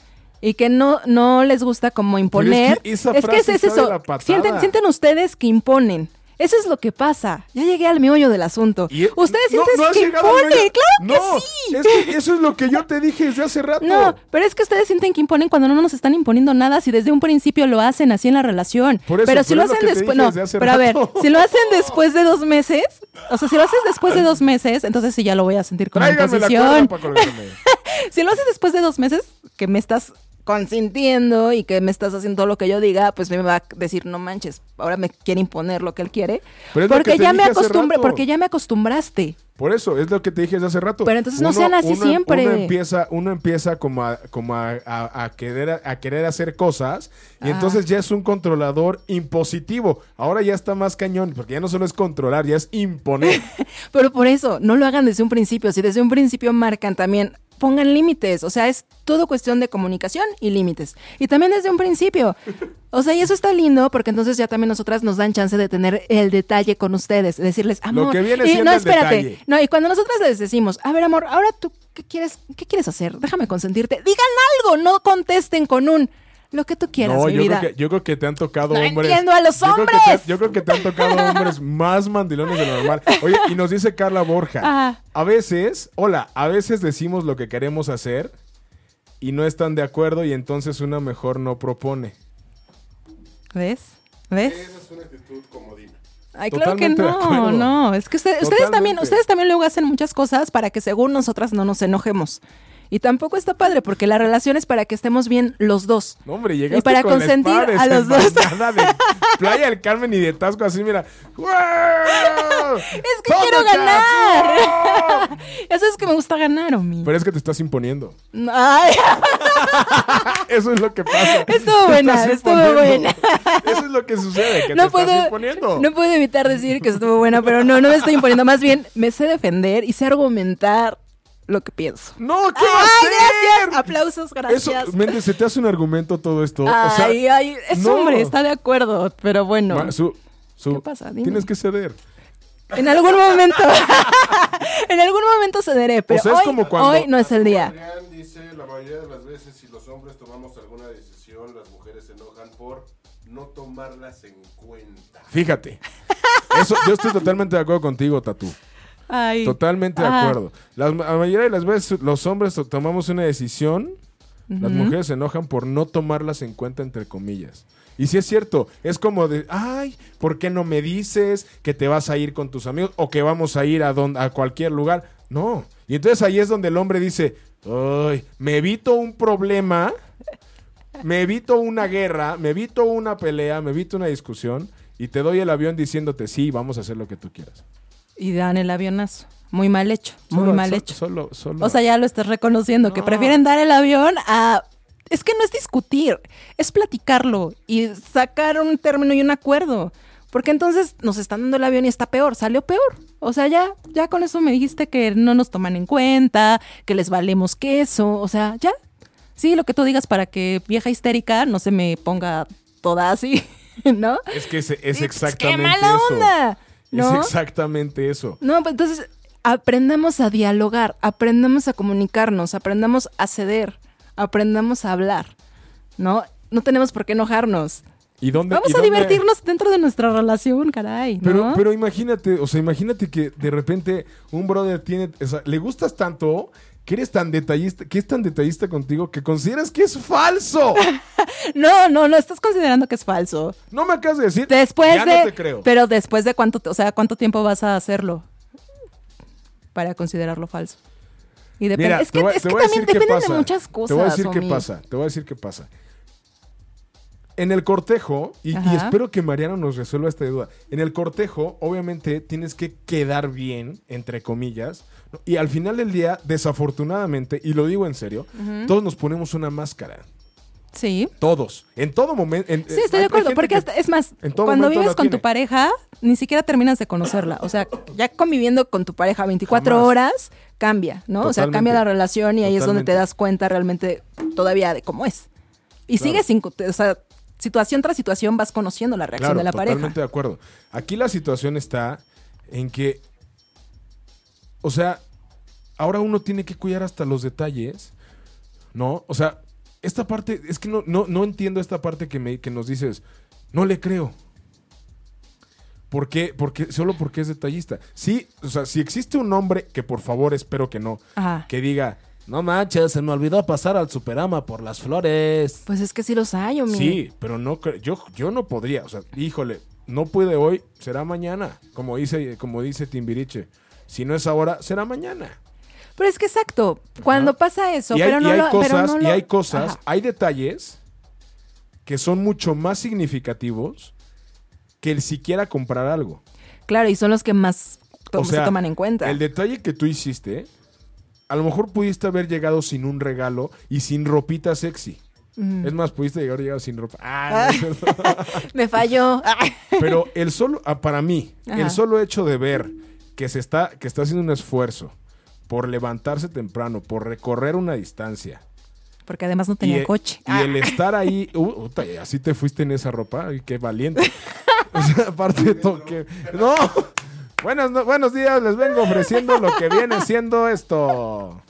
S3: Y que no, no les gusta como imponer.
S2: que esa
S3: es que es, eso. Sienten, sienten ustedes que imponen. Eso es lo que pasa. Ya llegué al meollo del asunto.
S2: Y-
S3: ustedes
S2: no,
S3: sienten
S2: no
S3: que imponen. Claro
S2: no,
S3: que sí.
S2: Es que eso es lo que yo te dije desde hace rato.
S3: No, pero es que ustedes sienten que imponen cuando no nos están imponiendo nada, si desde un principio lo hacen así en la relación.
S2: Por eso,
S3: pero si
S2: pero
S3: lo hacen después, no, pero a ver, si lo hacen después de dos meses, o sea, si lo haces después de dos meses, entonces sí ya lo voy a sentir como
S2: Tráigame la
S3: imposición.
S2: cuerda para colgarme.
S3: Si lo haces después de dos meses, que me estás consintiendo y que me estás haciendo todo lo que yo diga, pues me va a decir, no manches, ahora me quiere imponer lo que él quiere.
S2: Pero
S3: porque ya me acostumbré, porque ya me acostumbraste.
S2: Por eso, es lo que te dije desde hace rato.
S3: Pero entonces no sean así siempre.
S2: Uno empieza, uno empieza como a, como a, a- a querer, a querer hacer cosas y
S3: Ah.
S2: entonces ya es un controlador impositivo. Ahora ya está más cañón, porque ya no solo es controlar, ya es imponer.
S3: Pero por eso, no lo hagan desde un principio. Si desde un principio marcan también, pongan límites. O sea, es todo cuestión de comunicación y límites. Y también desde un principio. O sea, y eso está lindo porque entonces ya también nosotras nos dan chance de tener el detalle con ustedes. Decirles, amor.
S2: que viene
S3: y,
S2: siendo
S3: no,
S2: el
S3: espérate.
S2: detalle.
S3: No, y cuando nosotras les decimos, a ver, amor, ahora tú, ¿qué quieres, qué quieres hacer? Déjame consentirte. Digan algo, no contesten con un lo que tú quieras,
S2: no,
S3: mi
S2: yo
S3: vida.
S2: creo, que, yo creo que te han tocado
S3: No
S2: hombres.
S3: entiendo a los
S2: yo creo que te-
S3: hombres.
S2: yo creo que te han tocado hombres más mandilones de lo normal. Oye, y nos dice Carla Borja.
S3: Ajá.
S2: A veces, hola, a veces decimos lo que queremos hacer y no están de acuerdo y entonces una mejor no propone.
S3: ¿Ves? ¿Ves?
S4: es una actitud comodina.
S3: Ay, claro que no, no. Es que usted- ustedes también, ustedes también luego hacen muchas cosas para que según nosotras no nos enojemos. Y tampoco está padre, porque la relación es para que estemos bien los dos.
S2: No, hombre, llegaste
S3: Y para
S2: con
S3: consentir a los dos.
S2: de Playa del Carmen y de Tasco así, mira.
S3: Es
S2: ¡Es
S3: que quiero ganar. Eso es que me gusta ganar, Omi.
S2: Pero es que te estás imponiendo.
S3: Ay,
S2: Eso es lo que pasa.
S3: Estuvo buena, estuvo buena.
S2: Eso es lo que sucede, que te
S3: no
S2: estás
S3: puedo,
S2: imponiendo.
S3: no puedo evitar decir que estuvo buena, pero no, no me estoy imponiendo. Más bien, me sé defender y sé argumentar lo que pienso.
S2: No, ¿qué va a
S3: ¡Ay, gracias! Aplausos, gracias.
S2: Eso, Méndez, ¿se te hace un argumento todo esto? o sea,
S3: ay, ay, es
S2: no.
S3: hombre, está de acuerdo, pero bueno.
S2: Ma- su- su-
S3: ¿Qué pasa? Dime.
S2: Tienes que ceder.
S3: En algún momento. en algún momento cederé, pero
S2: sea, es
S3: hoy,
S2: como cuando-
S3: hoy no es el día.
S4: Adrián dice, la mayoría de las veces si los hombres tomamos alguna decisión, las mujeres se enojan por no tomarlas en cuenta.
S2: Fíjate. Eso, yo estoy totalmente de acuerdo contigo, Tatú.
S3: Ay.
S2: Totalmente de acuerdo. La, mayoría de las veces los hombres to- tomamos una decisión, las mujeres se enojan por no tomarlas en cuenta, entre comillas. Y si es cierto, es como de, ay, ¿por qué no me dices que te vas a ir con tus amigos o que vamos a ir a, don- a cualquier lugar? No. Y entonces ahí es donde el hombre dice, ay, me evito un problema, me evito una guerra, me evito una pelea, me evito una discusión y te doy el avión diciéndote, sí, vamos a hacer lo que tú quieras.
S3: Y dan el avionazo. Muy mal hecho, muy
S2: Solo-
S3: mal
S2: so-
S3: hecho.
S2: Solo, solo.
S3: O sea, ya lo estás reconociendo, que prefieren dar el avión a... Es que no es discutir, es platicarlo y sacar un término y un acuerdo. Porque entonces nos están dando el avión y está peor, salió peor. O sea, ya, ya con eso me dijiste que no nos toman en cuenta, que les valemos queso, o sea, ya. Sí, lo que tú digas para que vieja histérica no se me ponga toda así, ¿no?
S2: Es que es, es
S3: Sí,
S2: exactamente
S3: ¡Qué mala
S2: eso.
S3: onda! ¿No?
S2: Es exactamente eso.
S3: No, pues entonces aprendamos a dialogar, aprendamos a comunicarnos, aprendamos a ceder, aprendamos a hablar, ¿no? No tenemos por qué enojarnos.
S2: ¿Y dónde,
S3: Vamos
S2: y
S3: a
S2: dónde-
S3: divertirnos dentro de nuestra relación, caray, ¿no?
S2: Pero, pero imagínate, o sea, imagínate que de repente un brother tiene, o sea, le gustas tanto que eres tan detallista, que es tan detallista contigo que consideras que es falso.
S3: No, no, no, estás considerando que es falso.
S2: No me acabas de decir.
S3: Después
S2: ya
S3: de...
S2: no te creo.
S3: Pero después de cuánto, o sea, ¿cuánto tiempo vas a hacerlo para considerarlo falso? Y depende,
S2: Mira,
S3: es que,
S2: voy-
S3: es que también
S2: pasa.
S3: de muchas cosas.
S2: Te voy a decir qué pasa. Te voy a decir qué pasa. En el cortejo, y, espero que Mariano nos resuelva esta duda. En el cortejo, obviamente, tienes que quedar bien, entre comillas. Y al final del día, desafortunadamente, y lo digo en serio, todos nos ponemos una máscara.
S3: Sí.
S2: Todos. En todo momento. en-
S3: Sí, estoy de acuerdo, porque hasta- es más, cuando vives con tu pareja, ni siquiera terminas de conocerla. O sea, ya conviviendo con tu pareja 24
S2: Jamás.
S3: horas, cambia, ¿no? O sea, cambia la relación y ahí es donde te das cuenta realmente todavía de cómo es. Y
S2: Claro.
S3: sigues sin, o sea, situación tras situación vas conociendo la reacción
S2: Claro,
S3: de la pareja.
S2: totalmente de acuerdo. Aquí la situación está en que, o sea, ahora uno tiene que cuidar hasta los detalles, ¿no? O sea, esta parte, es que no, no, no entiendo esta parte que, me, que nos dices, no le creo. ¿Por qué? Porque, solo porque es detallista. Sí, o sea, si existe un hombre, que por favor espero que no,
S3: Ajá.
S2: que diga, no manches, se me olvidó pasar al Superama por las flores.
S3: Pues es que sí los hay, Omi.
S2: Sí, pero no yo, yo no podría, o sea, híjole, no pude hoy, será mañana, como dice, como dice Timbiriche. Si no es ahora, será mañana.
S3: Pero es que exacto, cuando pasa eso,
S2: y hay,
S3: pero
S2: y
S3: no
S2: hay
S3: lo, pero
S2: cosas,
S3: no
S2: y
S3: lo-
S2: hay cosas,
S3: Ajá.
S2: hay detalles que son mucho más significativos que el siquiera comprar algo.
S3: Claro, y son los que más
S2: O sea,
S3: se toman en cuenta.
S2: El detalle que tú hiciste, a lo mejor pudiste haber llegado sin un regalo y sin ropita sexy.
S3: Mm.
S2: Es más, pudiste llegar llegado sin ropa. Ah, no es cierto.
S3: Me falló.
S2: Pero el solo, ah, para mí,
S3: Ajá.
S2: el solo hecho de ver que se está, que está haciendo un esfuerzo por levantarse temprano, por recorrer una distancia.
S3: Porque además no tenía
S2: y, e-
S3: coche.
S2: Y el estar ahí, uh, uta, así te fuiste en esa ropa, ay, qué valiente. o sea, aparte de todo que. ¡No! Buenos, no- buenos días, les vengo ofreciendo lo que viene siendo esto.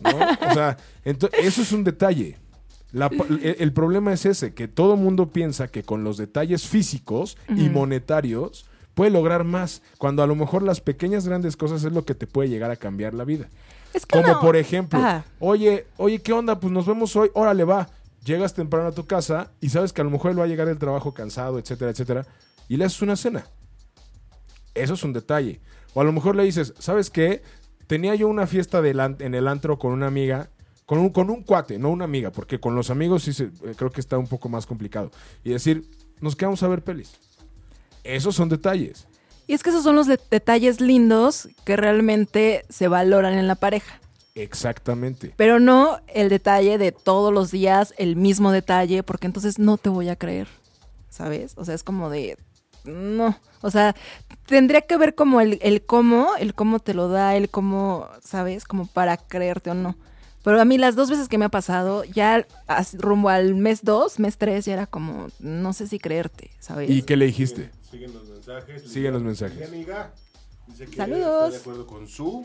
S2: ¿No? O sea, eso es un detalle. La pa- el, el problema es ese, que todo mundo piensa que con los detalles físicos y monetarios puede lograr más, cuando a lo mejor las pequeñas grandes cosas es lo que te puede llegar a cambiar la vida.
S3: Es que
S2: Como
S3: no.
S2: por ejemplo,
S3: Ajá.
S2: oye, oye, ¿qué onda? Pues nos vemos hoy, órale, va. Llegas temprano a tu casa y sabes que a lo mejor él va a llegar del trabajo cansado, etcétera, etcétera, y le haces una cena. Eso es un detalle. O a lo mejor le dices, ¿sabes qué? Tenía yo una fiesta del en el antro con una amiga, con un, con un cuate, no una amiga, porque con los amigos sí se- eh, creo que está un poco más complicado. Y decir, nos quedamos a ver pelis. Esos son detalles.
S3: Y es que esos son los de- detalles lindos que realmente se valoran en la pareja.
S2: Exactamente.
S3: Pero no el detalle de todos los días, el mismo detalle, porque entonces no te voy a creer. ¿Sabes? O sea, es como de. No. O sea, tendría que ver como el, el cómo, el cómo te lo da, el cómo, ¿sabes? Como para creerte o no. Pero a mí las dos veces que me ha pasado, ya rumbo al mes dos, mes tres, ya era como, no sé si creerte, ¿sabes?
S2: ¿Y qué le dijiste?
S4: Siguen los mensajes.
S2: Siguen los mensajes.
S4: Mi amiga dice que
S3: Saludos.
S4: está de acuerdo con su.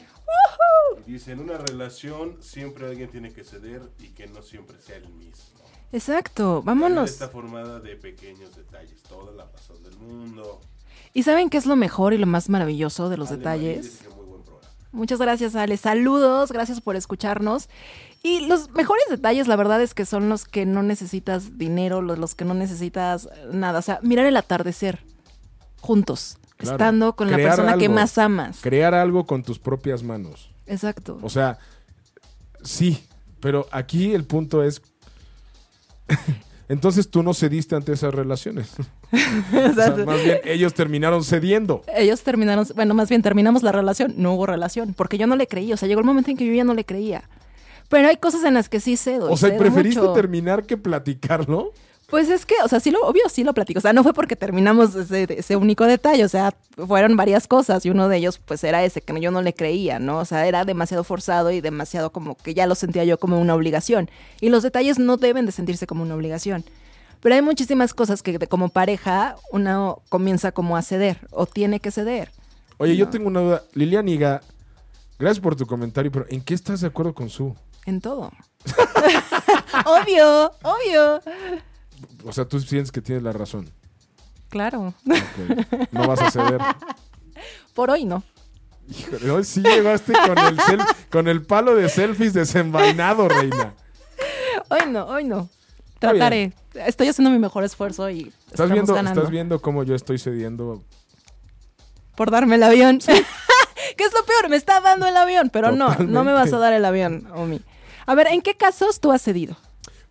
S4: Dice, en una relación siempre alguien tiene que ceder y que no siempre sea el mismo.
S3: Exacto,
S4: La vida
S3: vámonos.
S4: está formada de pequeños detalles, toda la razón del mundo.
S3: ¿Y saben qué es lo mejor y lo más maravilloso de los
S4: Ale
S3: detalles?
S4: dice que muy buen programa.
S3: Muchas gracias, Ale. Saludos, gracias por escucharnos. Y los mejores detalles, la verdad es que son los que no necesitas dinero, los, los que no necesitas nada. O sea, mirar el atardecer juntos,
S2: Claro.
S3: estando con la
S2: Crear
S3: persona que
S2: algo.
S3: más amas.
S2: Crear algo con tus propias manos.
S3: Exacto.
S2: O sea, sí, pero aquí el punto es... Entonces tú no cediste ante esas relaciones. O sea, más bien ellos terminaron cediendo.
S3: Ellos terminaron, bueno, más bien terminamos la relación, no hubo relación, porque yo no le creí, o sea, llegó el momento en que yo ya no le creía. Pero hay cosas en las que sí cedo.
S2: O sea, ¿preferiste
S3: mucho.
S2: terminar que platicarlo?
S3: Pues es que, o sea, sí lo, obvio, sí lo platico. O sea, no fue porque terminamos ese, ese único detalle. O sea, fueron varias cosas y uno de ellos, pues, era ese que yo no le creía, ¿no? O sea, era demasiado forzado y demasiado como que ya lo sentía yo como una obligación. Y los detalles no deben de sentirse como una obligación. Pero hay muchísimas cosas que de- como pareja uno comienza como a ceder o tiene que ceder.
S2: Oye, yo tengo una duda. Lilian Iga, gracias por tu comentario, pero ¿en qué estás de acuerdo con su?
S3: En todo. obvio, obvio.
S2: O sea, tú sientes que tienes la razón.
S3: Claro.
S2: No vas a ceder.
S3: Por hoy no.
S2: Híjole, hoy sí llegaste con el, sel- con el palo de selfies desenvainado, reina.
S3: Hoy no, hoy no. Trataré. Estoy haciendo mi mejor esfuerzo y
S2: ¿Estás viendo,
S3: ganando.
S2: ¿Estás viendo cómo yo estoy cediendo?
S3: Por darme el avión. ¿Qué es lo peor? Me está dando el avión, pero no, no me vas a dar el avión, Omi. A ver, ¿en qué casos tú has cedido?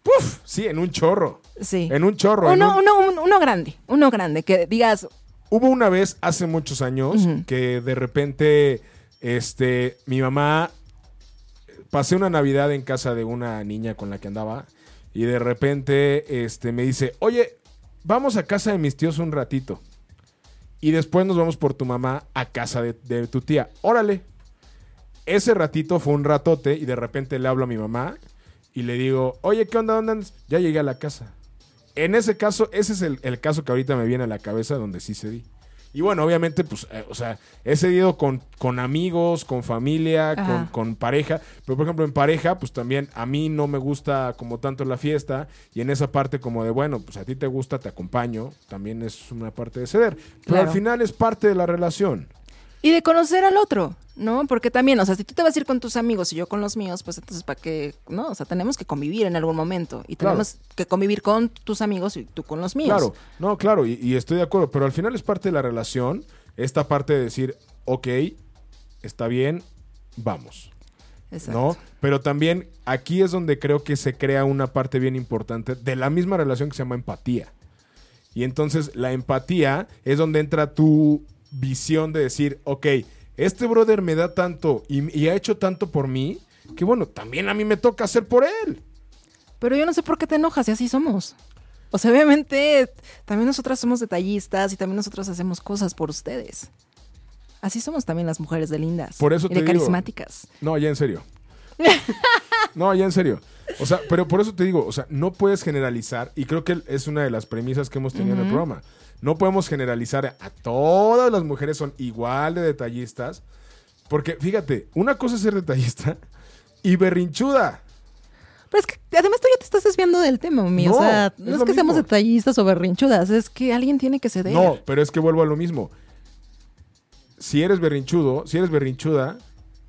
S2: ¡Puf! Sí, en un chorro.
S3: Sí.
S2: En un chorro.
S3: Uno,
S2: un-
S3: uno, un- uno grande, uno grande, que digas,
S2: Hubo una vez, hace muchos años, que de repente, este, mi mamá, pasé una Navidad en casa de una niña con la que andaba, y de repente, este, me dice, oye, vamos a casa de mis tíos un ratito. Y después nos vamos por tu mamá a casa de, de tu tía. Órale. Ese ratito fue un ratote y de repente le hablo a mi mamá y le digo, oye, ¿qué onda? ¿Dónde andas? Ya llegué a la casa. En ese caso, ese es el, el caso que ahorita me viene a la cabeza donde sí cedí. Y bueno, obviamente, pues, eh, o sea, he cedido con, con amigos, con familia, con, con pareja. Pero, por ejemplo, en pareja, pues también a mí no me gusta como tanto la fiesta. Y en esa parte como de, bueno, pues a ti te gusta, te acompaño. También es una parte de ceder. Pero
S3: Claro.
S2: al final es parte de la relación.
S3: Y de conocer al otro, ¿no? Porque también, o sea, si tú te vas a ir con tus amigos y yo con los míos, pues entonces, ¿para qué? No, o sea, tenemos que convivir en algún momento. Y
S2: Claro.
S3: tenemos que convivir con tus amigos y tú con los míos.
S2: Claro, no, claro, y, y estoy de acuerdo, pero al final es parte de la relación, esta parte de decir, ok, está bien, vamos,
S3: Exacto.
S2: ¿no? Pero también aquí es donde creo que se crea una parte bien importante de la misma relación que se llama empatía. Y entonces la empatía es donde entra tu visión de decir, ok, este brother me da tanto y, y ha hecho tanto por mí, que bueno, también a mí me toca hacer por él.
S3: Pero yo no sé por qué te enojas y así somos. O sea, obviamente también nosotras somos detallistas y también nosotros hacemos cosas por ustedes. Así somos también las mujeres de lindas.
S2: Por eso
S3: y
S2: te
S3: de
S2: digo.
S3: carismáticas.
S2: No, ya en serio. No, ya en serio. O sea, pero por eso te digo, o sea, no puedes generalizar, y creo que es una de las premisas que hemos tenido en el programa. No podemos generalizar a todas las mujeres son igual de detallistas, porque fíjate, una cosa es ser detallista y berrinchuda.
S3: Pero es que además tú ya te estás desviando del tema, mi.
S2: No,
S3: o sea, no es que seamos detallistas o berrinchudas, es que alguien tiene que ceder.
S2: No, pero es que vuelvo a lo mismo. Si eres berrinchudo, si eres berrinchuda,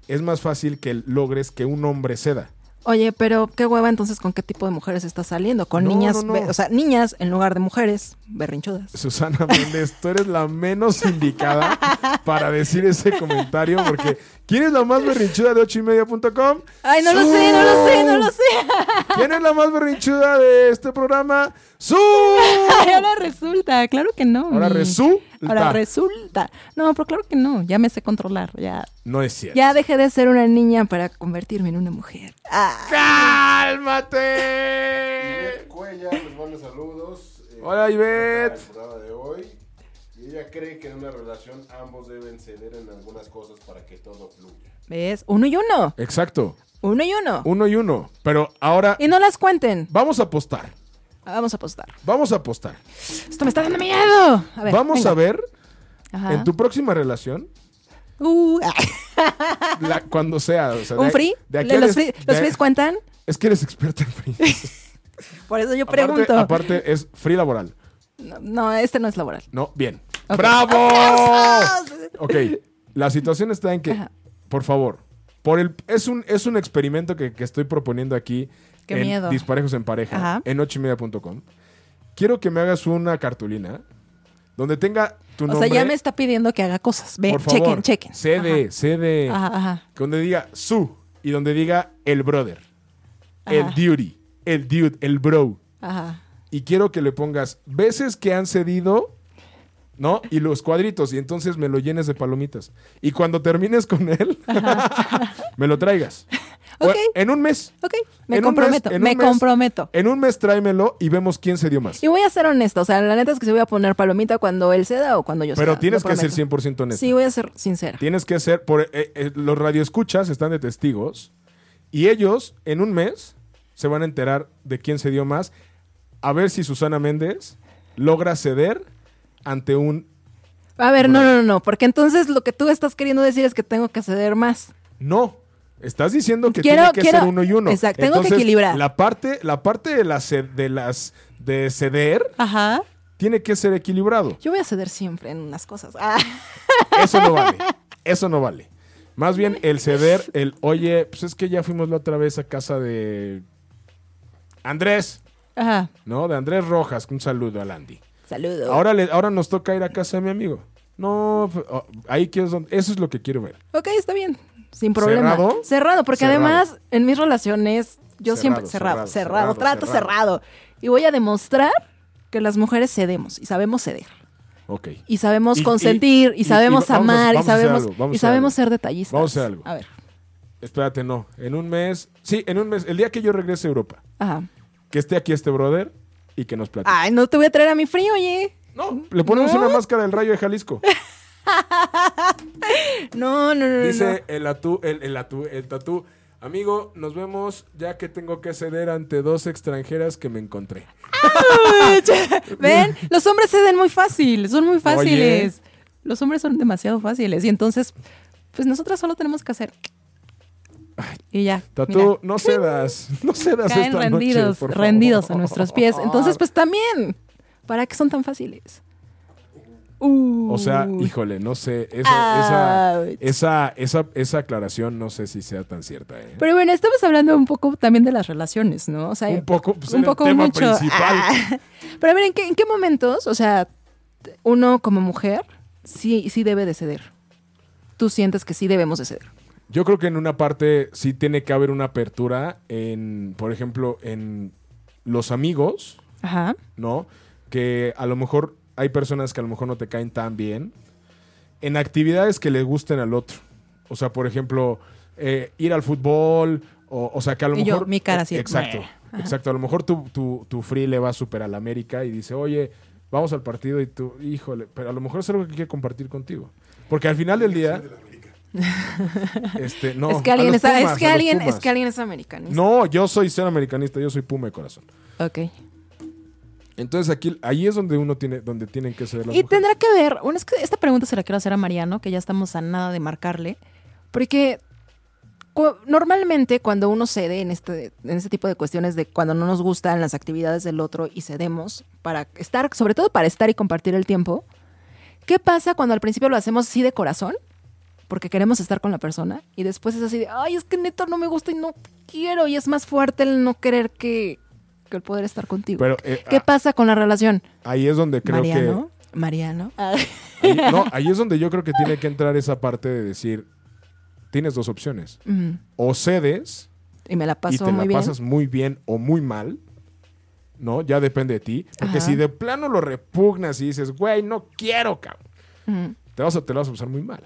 S2: es más fácil que logres que un hombre ceda.
S3: Oye, pero qué hueva entonces con qué tipo de mujeres estás saliendo. Con
S2: No,
S3: niñas,
S2: no, no.
S3: be- o sea, niñas en lugar de mujeres berrinchudas.
S2: Susana Méndez, tú eres la menos indicada para decir ese comentario porque ¿quién es la más berrinchuda de ocho y media.com?
S3: Ay, no lo sé, no lo sé, no lo sé.
S2: ¿Quién es la más berrinchuda de este programa? ¡Su!
S3: Ahora resulta, claro que no.
S2: Ahora
S3: mi.
S2: resulta.
S3: Ahora resulta. No, pero claro que no, ya me sé controlar, ya.
S2: No es cierto.
S3: Ya dejé de ser una niña para convertirme en una mujer. Ah,
S2: ¡Cálmate!
S4: Cuella, les mando saludos. eh,
S2: Hola, Ivette.
S4: El de hoy. Y ella cree que en una relación ambos deben ceder en algunas cosas para que todo fluya.
S3: ¿Ves? Uno y uno.
S2: Exacto.
S3: Uno y uno.
S2: Uno y uno. Pero ahora
S3: Y no las cuenten.
S2: vamos a apostar.
S3: Vamos a apostar.
S2: Vamos a apostar.
S3: Esto me está dando miedo. A ver,
S2: Vamos
S3: venga.
S2: a ver
S3: Ajá.
S2: en tu próxima relación,
S3: Uh, ah,
S2: la- cuando sea. o sea,
S3: ¿Un
S2: de-
S3: free?
S2: de aquí
S3: ¿Le-
S2: a
S3: ¿Los, free los frees cuentan?
S2: Es que eres experta en free.
S3: Por eso yo
S2: aparte,
S3: pregunto.
S2: aparte es free laboral.
S3: No, no, este no es laboral.
S2: No, bien. ¡Bravo!
S3: ¡Aplausos!
S2: Ok, la situación está en que,
S3: Ajá.
S2: por favor, por el, es, un, es un experimento que, que estoy proponiendo aquí
S3: Qué
S2: en
S3: miedo.
S2: Disparejos en Pareja,
S3: Ajá.
S2: en ochimedia.com. Quiero que me hagas una cartulina donde tenga tu
S3: O
S2: nombre.
S3: sea, ya me está pidiendo que haga cosas. Ve,
S2: por favor,
S3: chequen, chequen.
S2: Cede, cede.
S3: Ajá, ajá. ajá.
S2: Donde diga su y donde diga el brother, el duty, el dude, el bro.
S3: Ajá.
S2: y quiero que le pongas veces que han cedido, ¿no? Y los cuadritos, y entonces me lo llenes de palomitas. Y cuando termines con él, me lo traigas. O-
S3: Ok.
S2: En un mes.
S3: Ok, me
S2: En un mes,
S3: comprometo, me
S2: mes.
S3: comprometo.
S2: En un mes tráemelo y vemos quién se dio más.
S3: Y voy a ser honesta, o sea, la neta es que se voy a poner palomita cuando él ceda o cuando yo
S2: Pero
S3: ceda,
S2: tienes
S3: lo
S2: que ser
S3: prometo.
S2: 100% honesto.
S3: Sí, voy a ser sincera.
S2: Tienes que ser, por, eh, eh, los radioescuchas están de testigos y ellos en un mes se van a enterar de quién se dio más, a ver si Susana Méndez logra ceder ante un
S3: A ver, no, no, no, no, porque entonces lo que tú estás queriendo decir es que tengo que ceder más.
S2: No. Estás diciendo que
S3: Quiero-
S2: tiene que
S3: quiero-
S2: ser uno y uno.
S3: exacto, tengo que equilibrar.
S2: La parte, la parte de las de las de ceder
S3: Ajá.
S2: tiene que ser equilibrado.
S3: Yo voy a ceder siempre en unas cosas. Ah.
S2: Eso no vale. Eso no vale. Más bien el ceder, el oye, pues es que ya fuimos la otra vez a casa de Andrés,
S3: Ajá.
S2: ¿no? De Andrés Rojas. Un saludo al Andy.
S3: Saludos.
S2: Ahora, le, ahora nos toca ir a casa de mi amigo. No, oh, ahí quiero, eso es lo que quiero ver.
S3: Ok, está bien. Sin problema.
S2: ¿Cerrado?
S3: Cerrado, porque
S2: Cerrado.
S3: además en mis relaciones yo
S2: Cerrado,
S3: siempre cerrado,
S2: cerrado,
S3: trato
S2: cerrado.
S3: Y voy a demostrar que las mujeres cedemos y sabemos ceder.
S2: Ok.
S3: Y sabemos
S2: Y-
S3: consentir, y,
S2: y- y-
S3: sabemos
S2: a-
S3: amar, y sabemos,
S2: algo,
S3: y sabemos ser detallistas.
S2: Vamos a hacer algo.
S3: A ver.
S2: Espérate, no. En un mes. Sí, en un mes. El día que yo regrese a Europa.
S3: Ajá.
S2: Que esté aquí este brother y que nos platique.
S3: Ay, no te voy a traer a mi frío, oye.
S2: No, le ponemos
S3: ¿No?
S2: una máscara del rayo de Jalisco.
S3: No, no, no, no.
S2: Dice el atú, el, el atú, el tatú. Amigo, nos vemos ya que tengo que ceder ante dos extranjeras que me encontré.
S3: Ven, los hombres ceden muy fácil, son muy fáciles. Los hombres son demasiado fáciles y entonces, pues nosotras solo tenemos que hacer. Y ya.
S2: Tatú, no cedas. No cedas
S3: caen
S2: esta
S3: rendidos,
S2: noche, por favor.
S3: rendidos a nuestros pies. Entonces, pues también, ¿para qué son tan fáciles? Uh.
S2: O sea, híjole, no sé. Eso- esa, esa, esa, esa aclaración no sé si sea tan cierta. ¿eh?
S3: Pero bueno, estamos hablando un poco también de las relaciones, ¿no? O sea,
S2: un poco, pues,
S3: un poco
S2: el tema
S3: mucho.
S2: principal.
S3: Ah. Pero a ver, ¿en qué, en qué momentos, o sea, uno como mujer sí, sí debe de ceder? Tú sientes que sí debemos de ceder.
S2: Yo creo que en una parte sí tiene que haber una apertura en, por ejemplo, en los amigos,
S3: Ajá.
S2: ¿no? Que a lo mejor hay personas que a lo mejor no te caen tan bien. En actividades que le gusten al otro. O sea, por ejemplo, eh, ir al fútbol, o, o sea, que a lo
S3: Y yo,
S2: mejor...
S3: mi cara así,
S2: Exacto, exacto. A lo mejor tu, tu, tu free le va súper al América y dice, oye, vamos al partido y tú, híjole, pero a lo mejor es algo que quiere compartir contigo. Porque al final del día... Este, no,
S3: es que alguien es, que alguien, es
S2: Pumas.
S3: que alguien es americanista.
S2: No, yo soy ser americanista, yo soy Puma de corazón.
S3: Ok.
S2: Entonces aquí, ahí es donde uno tiene, donde tienen que ser las
S3: Y
S2: mujeres.
S3: tendrá que ver, bueno, es que esta pregunta se la quiero hacer a Mariano, que ya estamos a nada de marcarle, porque cu- normalmente cuando uno cede en este, en este tipo de cuestiones de cuando no nos gustan las actividades del otro y cedemos para estar, sobre todo para estar y compartir el tiempo, ¿qué pasa cuando al principio lo hacemos así de corazón? Porque queremos estar con la persona y después es así de, ay, es que neta no me gusta y no quiero y es más fuerte el no querer que, que el poder estar contigo.
S2: Pero eh,
S3: ¿Qué
S2: ah,
S3: pasa con la relación?
S2: ahí es donde creo
S3: Mariano. Mariano. Ah.
S2: que... ahí- no, ahí es donde yo creo que tiene que entrar esa parte de decir, tienes dos opciones.
S3: Ujú.
S2: O cedes
S3: Y me la
S2: y te
S3: muy
S2: la
S3: bien.
S2: pasas muy bien o muy mal, ¿no? Ya depende de ti. Porque
S3: Ajá.
S2: si de plano lo repugnas y dices, güey, no quiero, cabrón, te vas a, te la vas a pasar muy mal.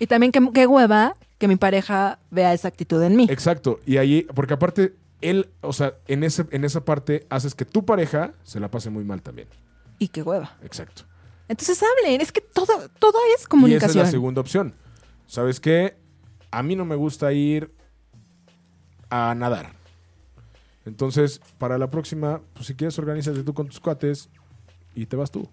S3: Y también qué, qué hueva que mi pareja vea esa actitud en mí.
S2: Exacto. Y ahí, porque aparte, él, o sea, en, ese, en esa parte haces que tu pareja se la pase muy mal también.
S3: Y qué hueva.
S2: Exacto.
S3: Entonces hablen, es que todo, todo es
S2: Y esa es
S3: comunicación.
S2: la segunda opción. ¿Sabes qué? A mí no me gusta ir a nadar. Entonces, para la próxima, pues si quieres, organízate tú con tus cuates y te vas tú.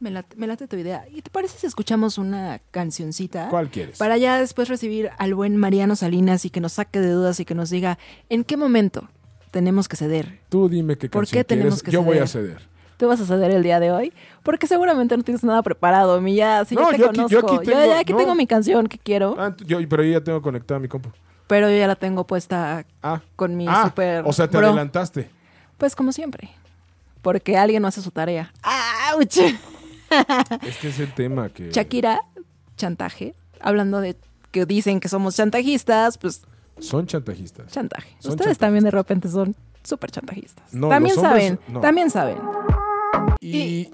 S3: Me late, me late tu idea. ¿Y te parece si escuchamos una cancioncita?
S2: ¿Cuál quieres?
S3: Para ya después recibir al buen Mariano Salinas y que nos saque de dudas y que nos diga en qué momento tenemos que ceder.
S2: Tú dime qué
S3: ¿Por
S2: canción
S3: qué tenemos
S2: quieres.
S3: que
S2: Yo voy a
S3: ceder? Tú vas a ceder el día de hoy porque seguramente no tienes nada preparado. Mi ya, si
S2: No,
S3: yo te
S2: yo aquí-
S3: conozco.
S2: yo aquí
S3: Yo
S2: tengo-
S3: ya aquí
S2: no.
S3: tengo mi canción que quiero,
S2: Ah, yo, pero yo ya tengo conectada mi compu.
S3: pero yo ya la tengo puesta
S2: Ah,
S3: con mi
S2: ah
S3: super
S2: o sea, te
S3: bro.
S2: adelantaste.
S3: Pues como siempre. Porque alguien no hace su tarea. ¡Auch!
S2: Es que es el tema que...
S3: Shakira, chantaje. Hablando de que dicen que somos chantajistas, pues
S2: Son chantajistas.
S3: chantaje.
S2: Son
S3: Ustedes también de repente son súper chantajistas.
S2: No,
S3: también saben,
S2: no.
S3: también saben.
S2: Y...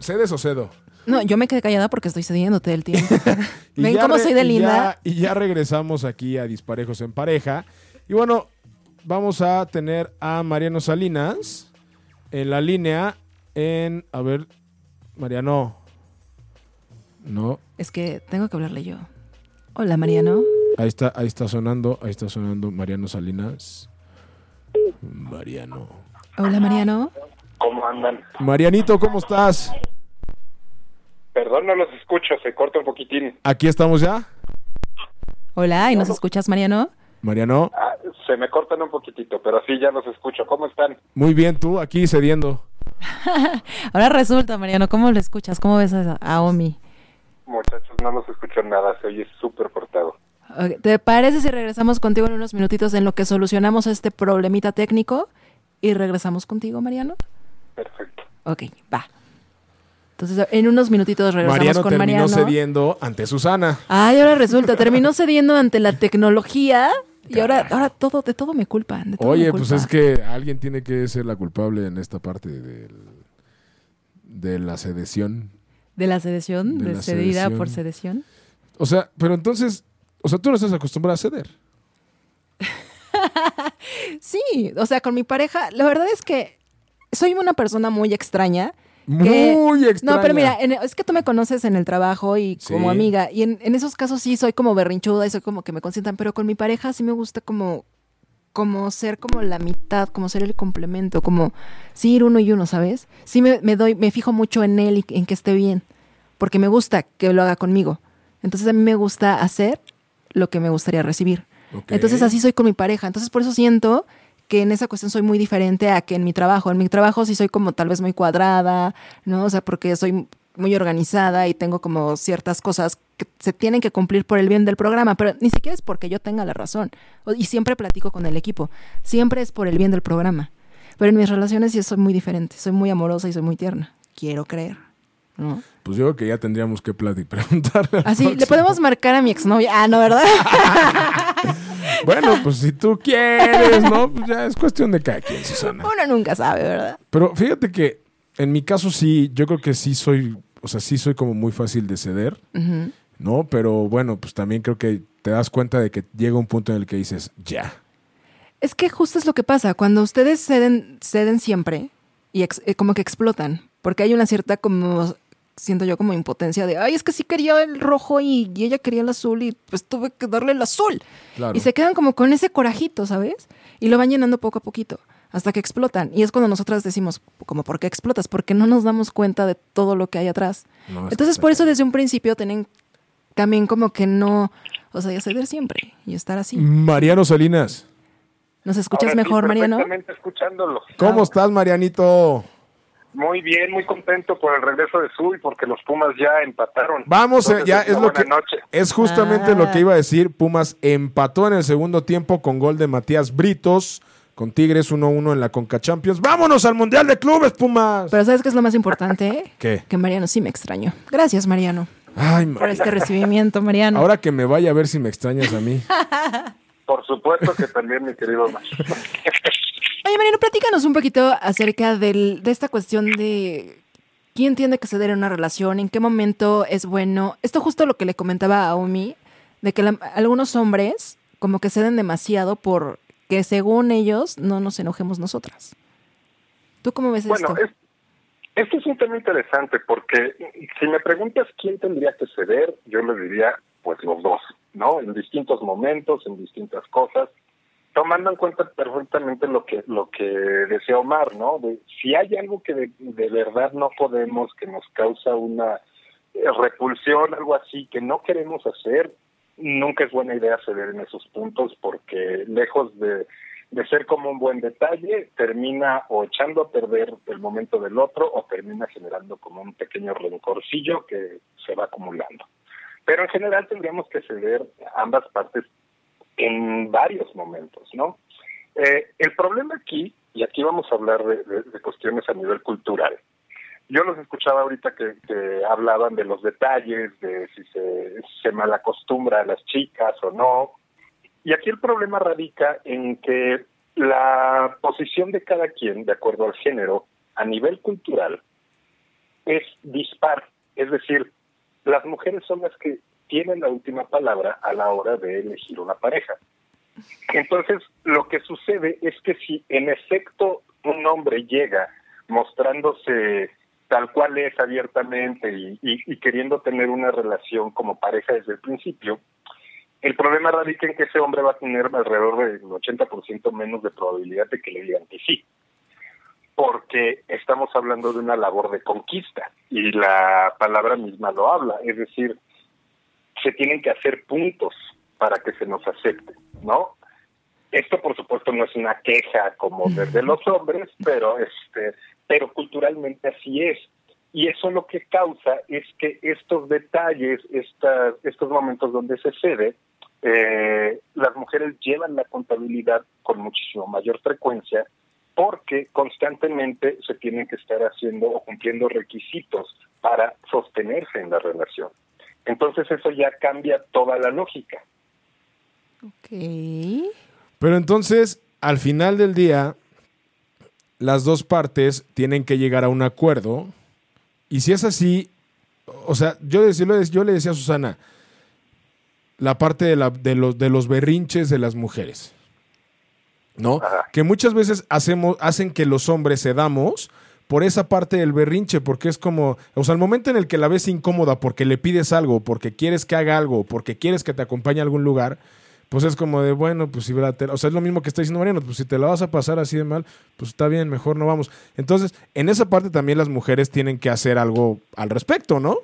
S2: ¿Cedes o cedo?
S3: No, yo me quedé callada porque estoy cediéndote el tiempo.
S2: Y
S3: Ven cómo soy de
S2: y
S3: linda.
S2: ya- Y ya, regresamos aquí a Disparejos en Pareja. Y bueno, vamos a tener a Mariano Salinas en la línea en... A ver, Mariano. No,
S3: Es que tengo que hablarle yo. Hola, Mariano.
S2: ahí está, ahí está sonando, ahí está sonando Mariano Salinas. Mariano.
S3: Hola, Mariano.
S5: ¿Cómo andan?
S2: Marianito, ¿cómo estás?
S5: Perdón, no los escucho, se corta un poquitín.
S2: Aquí estamos ya.
S3: Hola, ¿y nos escuchas, Mariano?
S2: Mariano,
S5: Ah, se me cortan un poquitito, pero sí, ya los escucho. ¿Cómo están?
S2: muy bien tú, aquí cediendo.
S3: Ahora resulta, Mariano, ¿cómo lo escuchas? ¿Cómo ves a, a Omi?
S5: Muchachos, no los escucho nada, se oye súper cortado.
S3: ¿Te parece si regresamos contigo en unos minutitos en lo que solucionamos este problemita técnico? Y regresamos contigo, Mariano.
S5: Perfecto.
S3: Ok, va. Entonces, en unos minutitos regresamos
S2: Mariano
S3: con
S2: terminó
S3: Mariano.
S2: cediendo ante Susana.
S3: Ay, ahora resulta, terminó cediendo ante la tecnología y ahora, ahora todo, de todo me culpan. de todo
S2: Oye,
S3: me
S2: pues es que alguien tiene que ser la culpable en esta parte del, de la sedición.
S3: De la sedición,
S2: de
S3: de,
S2: la
S3: cedida
S2: sedición.
S3: por sedición.
S2: O sea, pero entonces, o sea, tú no estás acostumbrada a ceder.
S3: Sí, o sea, con mi pareja, la verdad es que soy una persona muy extraña. Que-
S2: Muy extraña.
S3: No, pero mira, en- es que tú me conoces en el trabajo y como
S2: Sí.
S3: amiga, y en, en esos casos sí soy como berrinchuda y soy como que me consientan, pero con mi pareja sí me gusta como, como ser como la mitad, como ser el complemento, como sí ir uno y uno, ¿sabes? Sí me, me doy, me fijo mucho en él y en que esté bien, porque me gusta que lo haga conmigo. Entonces a mí me gusta hacer lo que me gustaría recibir. Entonces así soy con mi pareja. Entonces por eso siento que en esa cuestión soy muy diferente a que en mi trabajo. En mi trabajo sí soy como tal vez muy cuadrada, ¿no? O sea, porque soy muy organizada y tengo como ciertas cosas que se tienen que cumplir por el bien del programa, pero ni siquiera es porque yo tenga la razón. Y siempre platico con el equipo. Siempre es por el bien del programa. Pero en mis relaciones sí soy muy diferente. Soy muy amorosa y soy muy tierna. Quiero creer. ¿no?
S2: Pues yo creo que ya tendríamos que plati- preguntarle.
S3: Así, le podemos marcar a mi exnovia. Ah, no, ¿verdad?
S2: Bueno, pues si tú quieres, ¿no? Pues ya es cuestión de cada quien, Susana.
S3: Uno nunca sabe, ¿verdad?
S2: Pero fíjate que en mi caso sí, yo creo que sí soy, o sea, sí soy como muy fácil de ceder. ¿no? Pero bueno, pues también creo que te das cuenta de que llega un punto en el que dices, ya.
S3: Es que justo es lo que pasa. Cuando ustedes ceden, ceden siempre y ex- eh, como que explotan. Porque hay una cierta como, siento yo como impotencia de, ay, es que sí quería el rojo y, y ella quería el azul y pues tuve que darle el azul.
S2: Claro.
S3: Y se quedan como con ese corajito, ¿sabes? Y lo van llenando poco a poquito hasta que explotan. Y es cuando nosotras decimos, como, ¿por qué explotas? Porque no nos damos cuenta de todo lo que hay atrás.
S2: No, es que
S3: Entonces, por eso desde un principio tienen también como que no, o sea, ceder siempre y estar así.
S2: Mariano Salinas,
S3: ¿Nos escuchas
S5: Ahora sí,
S3: mejor, Mariano?
S5: Perfectamente escuchándolo.
S2: ¿cómo estás, Marianito?
S5: Muy bien, muy contento por el regreso de Zul, porque los Pumas ya empataron.
S2: Vamos, eh,
S5: Entonces,
S2: ya es lo que
S5: noche.
S2: es justamente
S3: Ah.
S2: lo que iba a decir. Pumas empató en el segundo tiempo con gol de Matías Britos con Tigres 1-1 en la Conca Champions. Vámonos al Mundial de Clubes, Pumas.
S3: Pero ¿sabes qué es lo más importante?
S2: ¿Qué?
S3: Que Mariano sí me extrañó. Gracias, Mariano,
S2: Ay,
S3: por
S2: Mar-
S3: este recibimiento, Mariano.
S2: ahora que me vaya a ver si me extrañas a mí.
S5: Por supuesto que también, mi querido Max.
S3: Oye, Mariano, platícanos un poquito acerca del, de esta cuestión de quién tiene que ceder en una relación, en qué momento es bueno. Esto justo lo que le comentaba a Omi, de que la- algunos hombres como que ceden demasiado por que según ellos no nos enojemos nosotras. ¿Tú cómo ves
S5: Bueno,
S3: esto?
S5: es, Este es un tema interesante porque si me preguntas quién tendría que ceder, yo le diría pues los dos, ¿no? En distintos momentos, en distintas cosas, tomando en cuenta perfectamente lo que lo que decía Omar, ¿no? De, si hay algo que de, verdad no podemos, que nos causa una eh, repulsión, algo así, que no queremos hacer, nunca es buena idea ceder en esos puntos porque lejos de, de ser como un buen detalle, termina o echando a perder el momento del otro o termina generando como un pequeño rencorcillo que se va acumulando. Pero en general tendríamos que ceder ambas partes en varios momentos, ¿no? Eh, el problema aquí, y aquí vamos a hablar de, cuestiones a nivel cultural, yo los escuchaba ahorita que, que, hablaban de los detalles, de si se, se malacostumbra a las chicas o no. Y aquí el problema radica en que la posición de cada quien, de acuerdo al género, a nivel cultural, es dispar. Es decir, las mujeres son las que tienen la última palabra a la hora de elegir una pareja. Entonces, lo que sucede es que si en efecto un hombre llega mostrándose tal cual es abiertamente y, y, queriendo tener una relación como pareja desde el principio, el problema radica en que ese hombre va a tener alrededor del 80% menos de probabilidad de que le digan que sí. Porque estamos hablando de una labor de conquista y la palabra misma lo habla, es decir, se tienen que hacer puntos para que se nos acepte, ¿no? Esto, por supuesto, no es una queja como desde los hombres, pero este, pero culturalmente así es. Y eso lo que causa es que estos detalles, estas, estos momentos donde se cede, eh, las mujeres llevan la contabilidad con muchísimo mayor frecuencia porque constantemente se tienen que estar haciendo o cumpliendo requisitos para sostenerse en la relación. Entonces eso ya cambia toda la lógica.
S3: Ok.
S2: Pero entonces, al final del día, las dos partes tienen que llegar a un acuerdo. Y si es así, o sea, yo, decía, yo le decía a Susana, la parte de, la, de, los, de los berrinches de las mujeres. ¿No? Ajá. Que muchas veces hacemos, hacen que los hombres cedamos por esa parte del berrinche, porque es como, o sea, el momento en el que la ves incómoda porque le pides algo, porque quieres que haga algo, porque quieres que te acompañe a algún lugar, pues es como de, bueno, pues si o sea, es lo mismo que está diciendo Mariano, pues si te la vas a pasar así de mal, pues está bien, mejor no vamos. Entonces, en esa parte también las mujeres tienen que hacer algo al respecto, ¿no?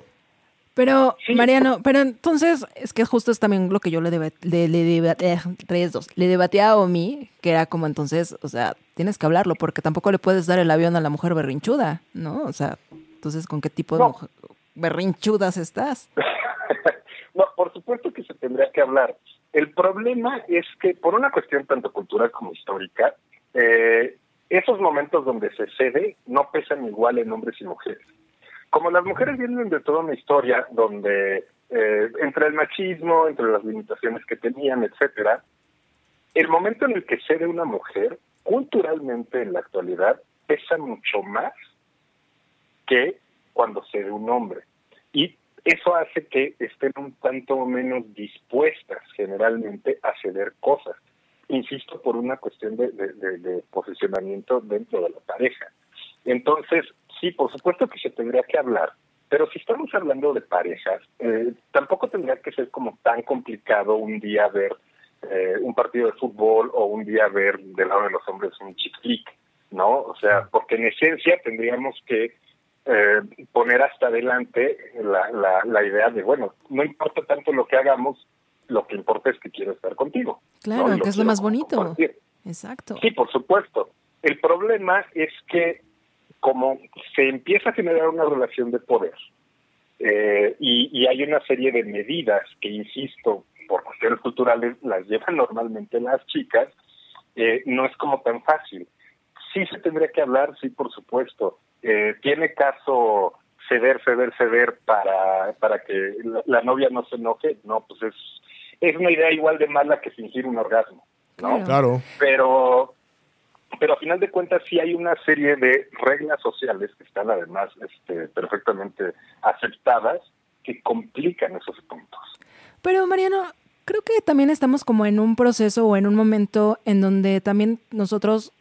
S3: Pero, sí. Mariano, pero entonces, es que justo es también lo que yo le, deba, le, le, eh, dos, le debatía a Omi, que era como entonces, o sea, tienes que hablarlo, porque tampoco le puedes dar el avión a la mujer berrinchuda, ¿no? O sea, entonces, ¿con qué tipo no. de mujer, berrinchudas estás?
S5: no, por supuesto que se tendría que hablar. El problema es que, por una cuestión tanto cultural como histórica, eh, esos momentos donde se cede no pesan igual en hombres y mujeres como las mujeres vienen de toda una historia donde eh, entre el machismo, entre las limitaciones que tenían, etcétera, el momento en el que cede una mujer, culturalmente en la actualidad, pesa mucho más que cuando cede un hombre. Y eso hace que estén un tanto menos dispuestas generalmente a ceder cosas. Insisto, por una cuestión de, posicionamiento dentro de la pareja. Entonces, sí, por supuesto que se tendría que hablar, pero si estamos hablando de parejas, eh, tampoco tendría que ser como tan complicado un día ver eh, un partido de fútbol o un día ver del lado de los hombres un chick flick, ¿no? O sea, porque en esencia tendríamos que eh, poner hasta adelante la, la, la idea de, bueno, no importa tanto lo que hagamos, lo que importa es que quiero estar contigo.
S3: Claro, ¿no? que es lo más bonito. Compartir. Exacto.
S5: Sí, por supuesto. El problema es que como se empieza a generar una relación de poder eh, y, y, hay una serie de medidas que, insisto, por cuestiones culturales las llevan normalmente las chicas, eh, no es como tan fácil. Sí se tendría que hablar, sí, por supuesto. Eh, tiene caso ceder, ceder, ceder para, para que la, la, novia no se enoje, no, pues es, es una idea igual de mala que fingir un orgasmo, ¿no?
S2: Claro.
S5: Pero pero a final de cuentas sí hay una serie de reglas sociales que están además este, perfectamente aceptadas que complican esos puntos.
S3: Pero Mariano, creo que también estamos como en un proceso o en un momento en donde también nosotros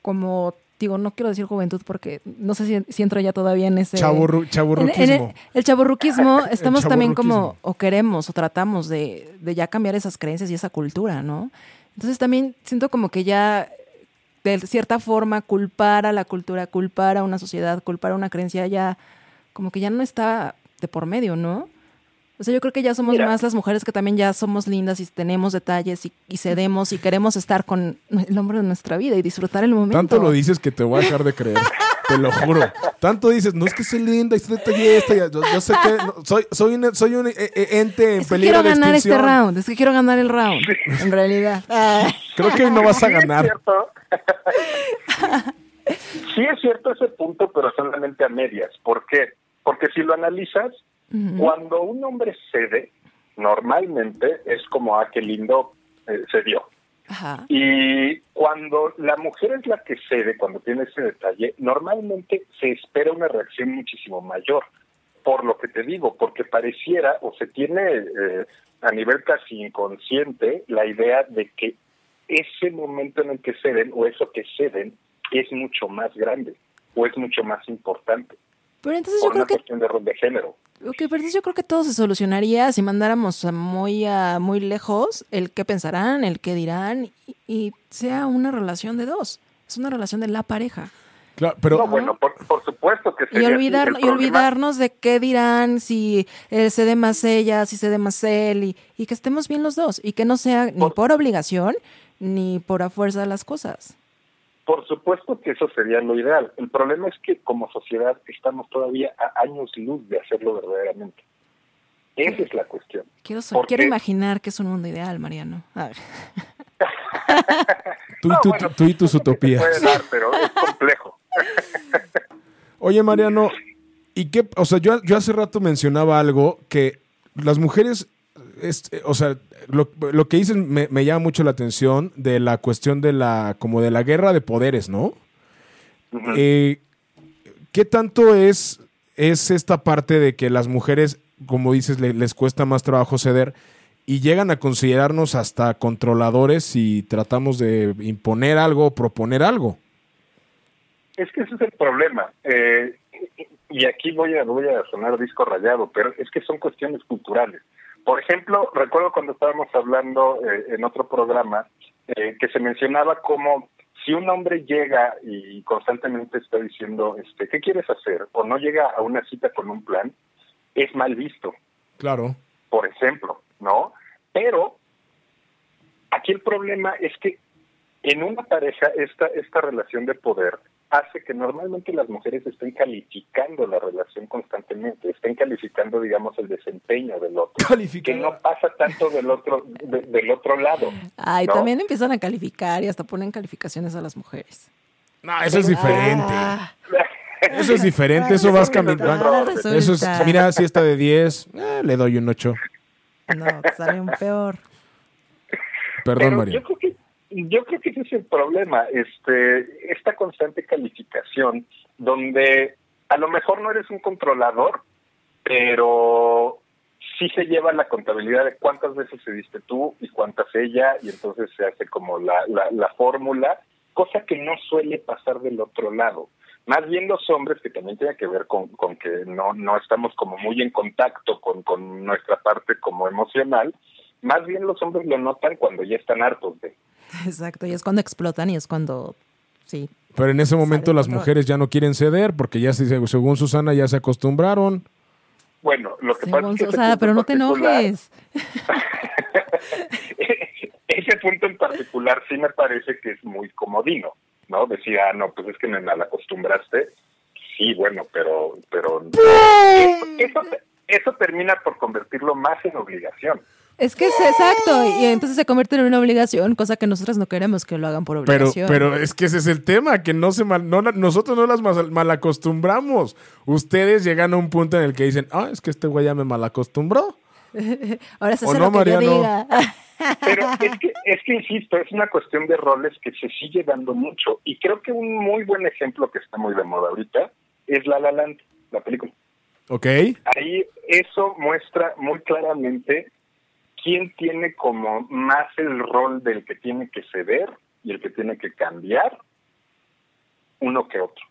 S3: como digo, no quiero decir juventud porque no sé si, si entro ya todavía en ese...
S2: Chaburru- chaburruquismo.
S3: en el, el chaburruquismo, estamos también como, o queremos, o tratamos de, de ya cambiar esas creencias y esa cultura, ¿no? Entonces también siento como que ya, de cierta forma, culpar a la cultura, culpar a una sociedad, culpar a una creencia, ya como que ya no está de por medio, ¿no? O sea, yo creo que ya somos
S5: Mira.
S3: más las mujeres que también ya somos lindas y tenemos detalles y, y cedemos y queremos estar con el hombre de nuestra vida y disfrutar el momento.
S2: Tanto lo dices que te voy a dejar de creer. Te lo juro. Tanto dices, no es que soy linda y soy detallista. Yo, yo sé que no, soy, soy, un, soy un eh, eh, ente en
S3: Es que
S2: peligro
S3: quiero
S2: de
S3: ganar este
S2: extinción.
S3: round, es que quiero ganar el round, en realidad.
S2: Creo que no vas a
S5: Sí es
S2: ganar.
S5: cierto. sí es cierto ese punto, pero solamente a medias. ¿Por qué? Porque si lo analizas, cuando un hombre cede, normalmente es como, ah, qué lindo eh, cedió.
S3: Ajá.
S5: Y cuando la mujer es la que cede, cuando tiene ese detalle, normalmente se espera una reacción muchísimo mayor. Por lo que te digo, porque pareciera o se tiene eh, a nivel casi inconsciente la idea de que ese momento en el que ceden o eso que ceden es mucho más grande o es mucho más importante
S3: Pero entonces yo
S5: por
S3: creo
S5: una
S3: que,
S5: cuestión de rol de género.
S3: Ok, pero yo creo que todo se solucionaría si mandáramos a muy, a muy lejos el qué pensarán, el qué dirán y, y sea una relación de dos. Es una relación de la pareja.
S2: Claro, pero
S5: no, bueno, por, por supuesto que
S3: Y,
S5: sería así.
S3: olvidar,
S5: El
S3: y olvidarnos de qué dirán, si él cede más ella, si cede más él, y, y que estemos bien los dos, y que no sea ni
S5: Por-
S3: por obligación ni por a fuerza las cosas.
S5: Por supuesto que eso sería lo ideal. El problema es que como sociedad estamos todavía a años luz de hacerlo verdaderamente. Esa es la cuestión.
S3: Quiero, so-
S5: ¿Por
S3: quiero imaginar que es un mundo ideal, Mariano. Ah.
S2: tú, y
S5: No,
S2: tú-
S5: bueno,
S2: tú y tus utopías.
S5: puede dar, pero es complejo.
S2: Oye, Mariano, ¿y qué? O sea, yo, yo hace rato mencionaba algo que las mujeres, es- o sea, lo, lo que dices me, me llama mucho la atención de la cuestión de la, como de la guerra de poderes, ¿no? Eh, ¿Qué tanto es, es esta parte de que las mujeres, como dices, le- les cuesta más trabajo ceder y llegan a considerarnos hasta controladores si tratamos de imponer algo o proponer algo?
S5: Es que ese es el problema. Eh, y aquí voy a, voy a sonar disco rayado, pero es que son cuestiones culturales. Por ejemplo, recuerdo cuando estábamos hablando eh, en otro programa eh, que se mencionaba como si un hombre llega y constantemente está diciendo, este, ¿qué quieres hacer? O no llega a una cita con un plan, es mal visto
S2: Claro.
S5: por ejemplo, ¿no? Pero aquí el problema es que en una pareja esta, esta relación de poder hace que normalmente las mujeres estén calificando la relación constantemente, estén calificando, digamos, el desempeño del otro, que no pasa tanto del otro de- del otro lado.
S3: Ay,
S5: ¿no?
S3: también empiezan a calificar y hasta ponen calificaciones a las mujeres.
S2: No, eso es diferente.
S3: Ah,
S2: Eso es diferente, eso vas cambiando. Eso es, mira, si está de 10, eh, le doy un 8.
S3: no, sale un peor.
S2: Perdón,
S5: Pero
S2: María.
S5: Yo creo que yo creo que ese es el problema, este, esta constante calificación, donde a lo mejor no eres un controlador, pero sí se lleva la contabilidad de cuántas veces se diste tú y cuántas ella, y entonces se hace como la, la, la fórmula, cosa que no suele pasar del otro lado. Más bien los hombres, que también tiene que ver con, con que no, no estamos como muy en contacto con, con nuestra parte como emocional, más bien los hombres lo notan cuando ya están hartos de.
S3: Exacto, y es cuando explotan y es cuando, sí.
S2: Pero en ese momento las mujeres ya no quieren ceder porque ya, se- según Susana, ya se acostumbraron.
S5: Bueno, lo que pasa es que
S3: Susana, pero no te enojes.
S5: ese punto en particular sí me parece que es muy comodino, ¿no? Decía, ah, no, pues es que me malacostumbraste. Sí, bueno, pero, pero eso, eso, eso termina por convertirlo más en obligación.
S3: Es que es exacto, y entonces se convierte en una obligación, cosa que nosotros no queremos que lo hagan por
S2: Pero,
S3: obligación.
S2: pero es que ese es el tema, que no se mal- no nosotros no las malacostumbramos. Ustedes llegan a un punto en el que dicen, ah, es que este güey ya me malacostumbró.
S3: Ahora se
S2: ¿O
S3: hace
S2: no,
S3: lo que yo
S2: Mariano?
S3: diga.
S5: Pero es que, es que, insisto, es una cuestión de roles que se sigue dando mucho. Y creo que un muy buen ejemplo que está muy de moda ahorita es La La Land, la película.
S2: ¿Ok?
S5: Ahí eso muestra muy claramente quién tiene como más el rol del que tiene que ceder y el que tiene que cambiar uno que otro.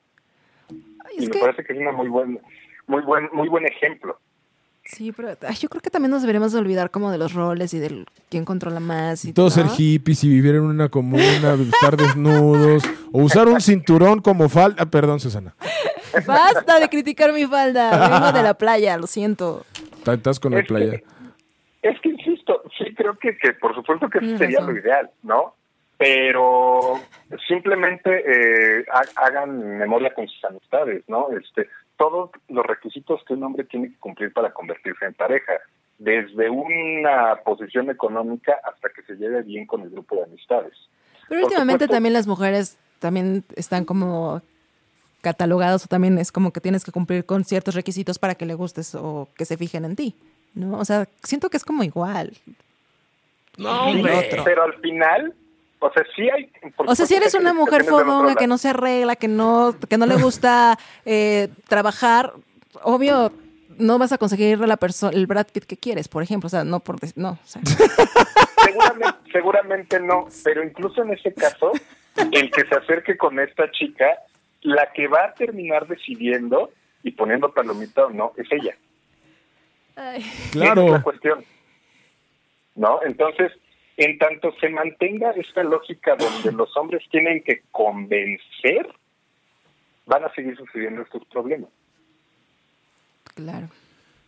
S3: Ay,
S5: Y me
S3: que,
S5: parece que es una muy buen, muy buen, muy buen ejemplo.
S3: sí, pero ay, yo creo que también nos deberíamos de olvidar como de los roles y del quién controla más. Y
S2: Todos
S3: ¿no?
S2: ser hippies y vivir en una comuna, estar desnudos, o usar un cinturón como falda. Ah, perdón, Susana.
S3: Basta de criticar mi falda. Vengo de la playa, lo siento.
S2: Estás con la
S5: Es que-
S2: playa.
S5: Es que sí creo que, que por supuesto que eso sería lo ideal, ¿no? Pero simplemente eh, ha- hagan memoria con sus amistades, ¿no? Este, todos los requisitos que un hombre tiene que cumplir para convertirse en pareja, desde una posición económica hasta que se lleve bien con el grupo de amistades.
S3: Pero
S5: Por
S3: últimamente
S5: supuesto.
S3: también las mujeres también están como catalogadas o también es como que tienes que cumplir con ciertos requisitos para que le gustes o que se fijen en ti, ¿no? O sea, siento que es como igual.
S2: No,
S3: hombre.
S5: Pero al final, o sea, sí hay...
S3: O sea, si eres una mujer fodonga que no se arregla, que no, que no le gusta eh, trabajar, obvio no vas a conseguir la perso- el Brad Pitt que quieres, por ejemplo. O sea, no por no. o sea.
S5: Seguramente, seguramente no, pero incluso en ese caso, el que se acerque con esta chica, la que va a terminar decidiendo y poniendo palomita o no, es ella.
S3: Ay.
S5: Esa es
S2: Claro.
S5: la cuestión. ¿No? Entonces, en tanto se mantenga esta lógica donde los hombres tienen que convencer, van a seguir sucediendo estos problemas.
S3: Claro.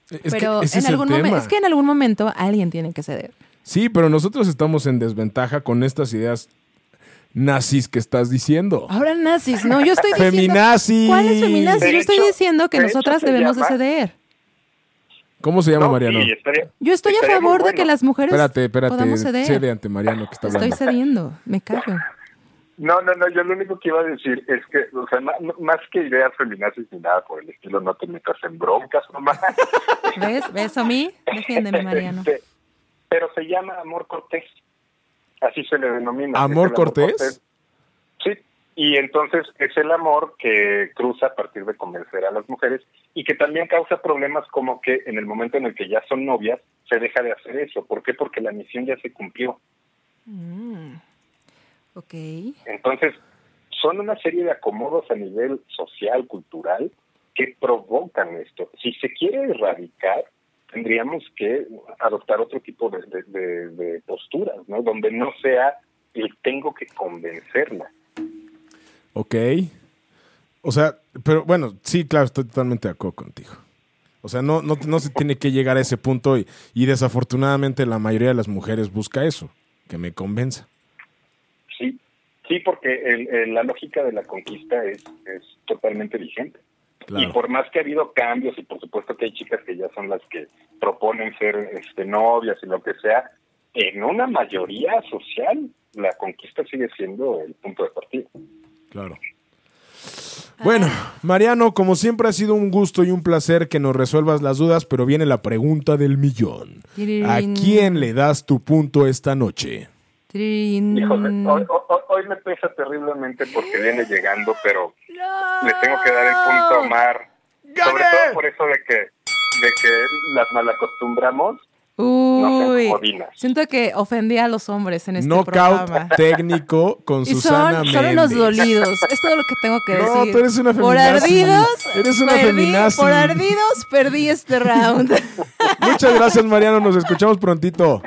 S2: Es
S3: Pero
S2: que
S3: en algún momento,
S2: tema.
S3: es que en algún momento alguien tiene que ceder.
S2: Sí, pero nosotros estamos en desventaja con estas ideas nazis que estás diciendo.
S3: Ahora nazis, no, yo estoy diciendo.
S2: Feminazis.
S3: ¿Cuál es feminazi?
S5: De
S3: Yo estoy diciendo que
S5: de
S3: nosotras debemos de ceder.
S2: ¿Cómo se llama,
S5: No,
S2: Mariano?
S5: estaría-
S3: Yo estoy a favor de que las mujeres
S2: Espérate, espérate.
S3: podamos ceder.
S2: Cede ante Mariano que está
S3: Estoy
S2: hablando.
S3: cediendo, me callo.
S5: No, no, no, yo lo único que iba a decir es que, o sea, más, que ideas feminazis ni nada por el estilo, no te metas en broncas, mamá.
S3: ¿Ves? ¿Ves a mí? Defiéndeme, Mariano.
S5: Este, pero se llama amor cortés. Así se le denomina.
S2: ¿Amor cortés?
S5: Y entonces es el amor que cruza a partir de convencer a las mujeres y que también causa problemas como que en el momento en el que ya son novias se deja de hacer eso. ¿Por qué? Porque la misión ya se cumplió.
S3: Mm. Ok.
S5: Entonces, son una serie de acomodos a nivel social, cultural, que provocan esto. Si se quiere erradicar, tendríamos que adoptar otro tipo de, de- de- de posturas, ¿no? Donde no sea el tengo que convencerla.
S2: Ok. O sea, pero bueno, sí, claro, estoy totalmente de acuerdo contigo. O sea, no, no, no se tiene que llegar a ese punto y, y desafortunadamente la mayoría de las mujeres busca eso, que me convenza.
S5: Sí, sí, porque el- el- la lógica de la conquista es, es totalmente vigente.
S2: Claro.
S5: Y por más que ha habido cambios, y por supuesto que hay chicas que ya son las que proponen ser este, novias y lo que sea, en una mayoría social, la conquista sigue siendo el punto de partida.
S2: Claro. Bueno, Mariano, como siempre ha sido un gusto y un placer que nos resuelvas las dudas, pero viene la pregunta del millón. ¿A quién le das tu punto esta noche?
S3: Trin.
S5: Híjole, hoy, hoy- hoy me pesa terriblemente porque viene llegando, pero
S3: No.
S5: le tengo que dar el punto a Omar. Sobre todo por eso de que, de que las malacostumbramos. No
S3: Uy,
S5: sean
S3: siento que ofendí a los hombres en este
S2: Knockout
S3: programa.
S2: técnico con
S3: Y
S2: Susana
S3: son, son unos
S2: Méndez.
S3: dolidos. Es todo lo que tengo que
S2: No,
S3: decir.
S2: tú eres una
S3: Por ardidos,
S2: Eres una
S3: perdí. Por ardidos, perdí este round.
S2: Muchas gracias, Mariano. Nos escuchamos prontito.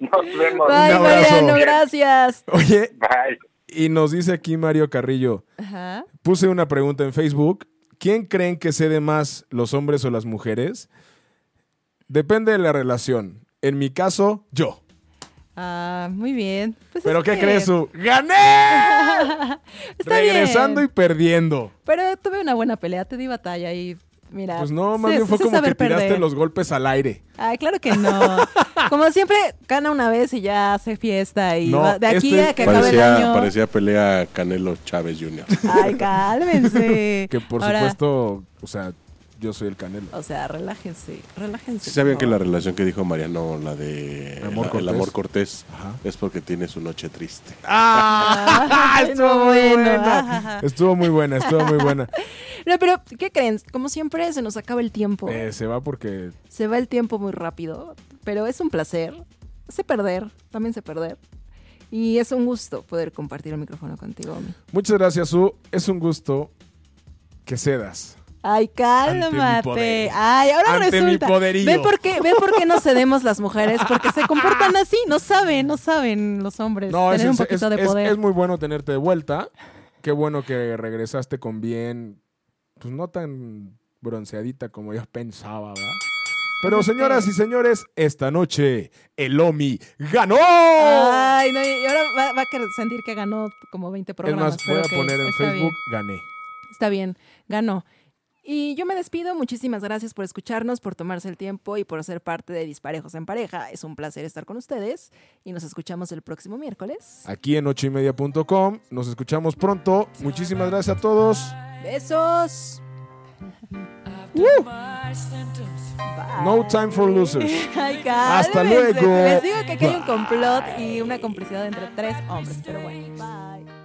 S5: Nos vemos.
S3: Bye. Mariano, gracias.
S2: Oye,
S5: Bye.
S2: y nos dice aquí Mario Carrillo.
S3: Ajá.
S2: Puse una pregunta en Facebook. ¿Quién creen que cede más, los hombres o las mujeres? Depende de la relación. En mi caso, yo.
S3: Ah, muy bien. Pues
S2: ¿Pero qué
S3: que-
S2: crees tú? ¡Gané!
S3: Está
S2: Regresando
S3: bien.
S2: y perdiendo.
S3: Pero tuve una buena pelea, te di batalla y mira.
S2: Pues no, más bien fue como que tiraste
S3: perder.
S2: los golpes al aire.
S3: Ay, claro que no. Como siempre, gana una vez y ya hace fiesta y
S2: No,
S3: va- de aquí
S2: este
S3: a que acabe el
S4: Parecía,
S3: año.
S4: parecía pelea Canelo Chávez Jr.
S3: Ay, cálmense.
S2: Que por
S3: Ahora,
S2: supuesto, o sea, yo soy el canelo.
S3: O sea, relájense, relájense.
S4: ¿Sí sabían
S3: por
S4: que la relación que dijo Mariano, la de
S2: Amor
S4: la-
S2: Cortés.
S4: el amor cortés,
S2: Ajá.
S4: es porque tiene su noche triste?
S2: ¡Ah!
S3: Ay,
S2: estuvo
S3: no,
S2: muy
S3: bueno.
S2: buena. Estuvo muy buena, estuvo muy buena.
S3: No, pero, ¿qué creen? Como siempre, se nos acaba el tiempo.
S2: Eh, se va porque
S3: Se va el tiempo muy rápido, pero es un placer. Sé perder, también sé perder. Y es un gusto poder compartir el micrófono contigo.
S2: Muchas gracias, Su. Es un gusto que cedas.
S3: Ay,
S2: mi
S3: cálmate. Ay, ahora
S2: Ante mi
S3: resulta.
S2: poderío.
S3: ¿Ven por, qué, ¿Ven por qué no cedemos las mujeres? Porque se comportan así. No saben, no saben los hombres.
S2: No, es,
S3: tener un
S2: es-
S3: poquito
S2: es-
S3: de
S2: es-
S3: poder.
S2: es muy bueno tenerte de vuelta. Qué bueno que regresaste con bien, pues no tan bronceadita como yo pensaba, ¿verdad? Pero señoras y señores, esta noche el Omi ganó.
S3: Ay, no, y ahora va, va a sentir que ganó como 20
S2: es
S3: programas.
S2: más, voy a poner en Facebook,
S3: bien.
S2: gané.
S3: Está bien, ganó. Y yo me despido. Muchísimas gracias por escucharnos, por tomarse el tiempo y por ser parte de Disparejos en Pareja. Es un placer estar con ustedes y nos escuchamos el próximo miércoles.
S2: Aquí en ochoymedia.com. Nos escuchamos pronto. Muchísimas gracias a todos.
S3: Besos.
S2: No time for losers.
S3: Ay,
S2: Hasta luego.
S3: Les digo que aquí hay un complot y una complicidad entre tres hombres, pero bueno. Bye.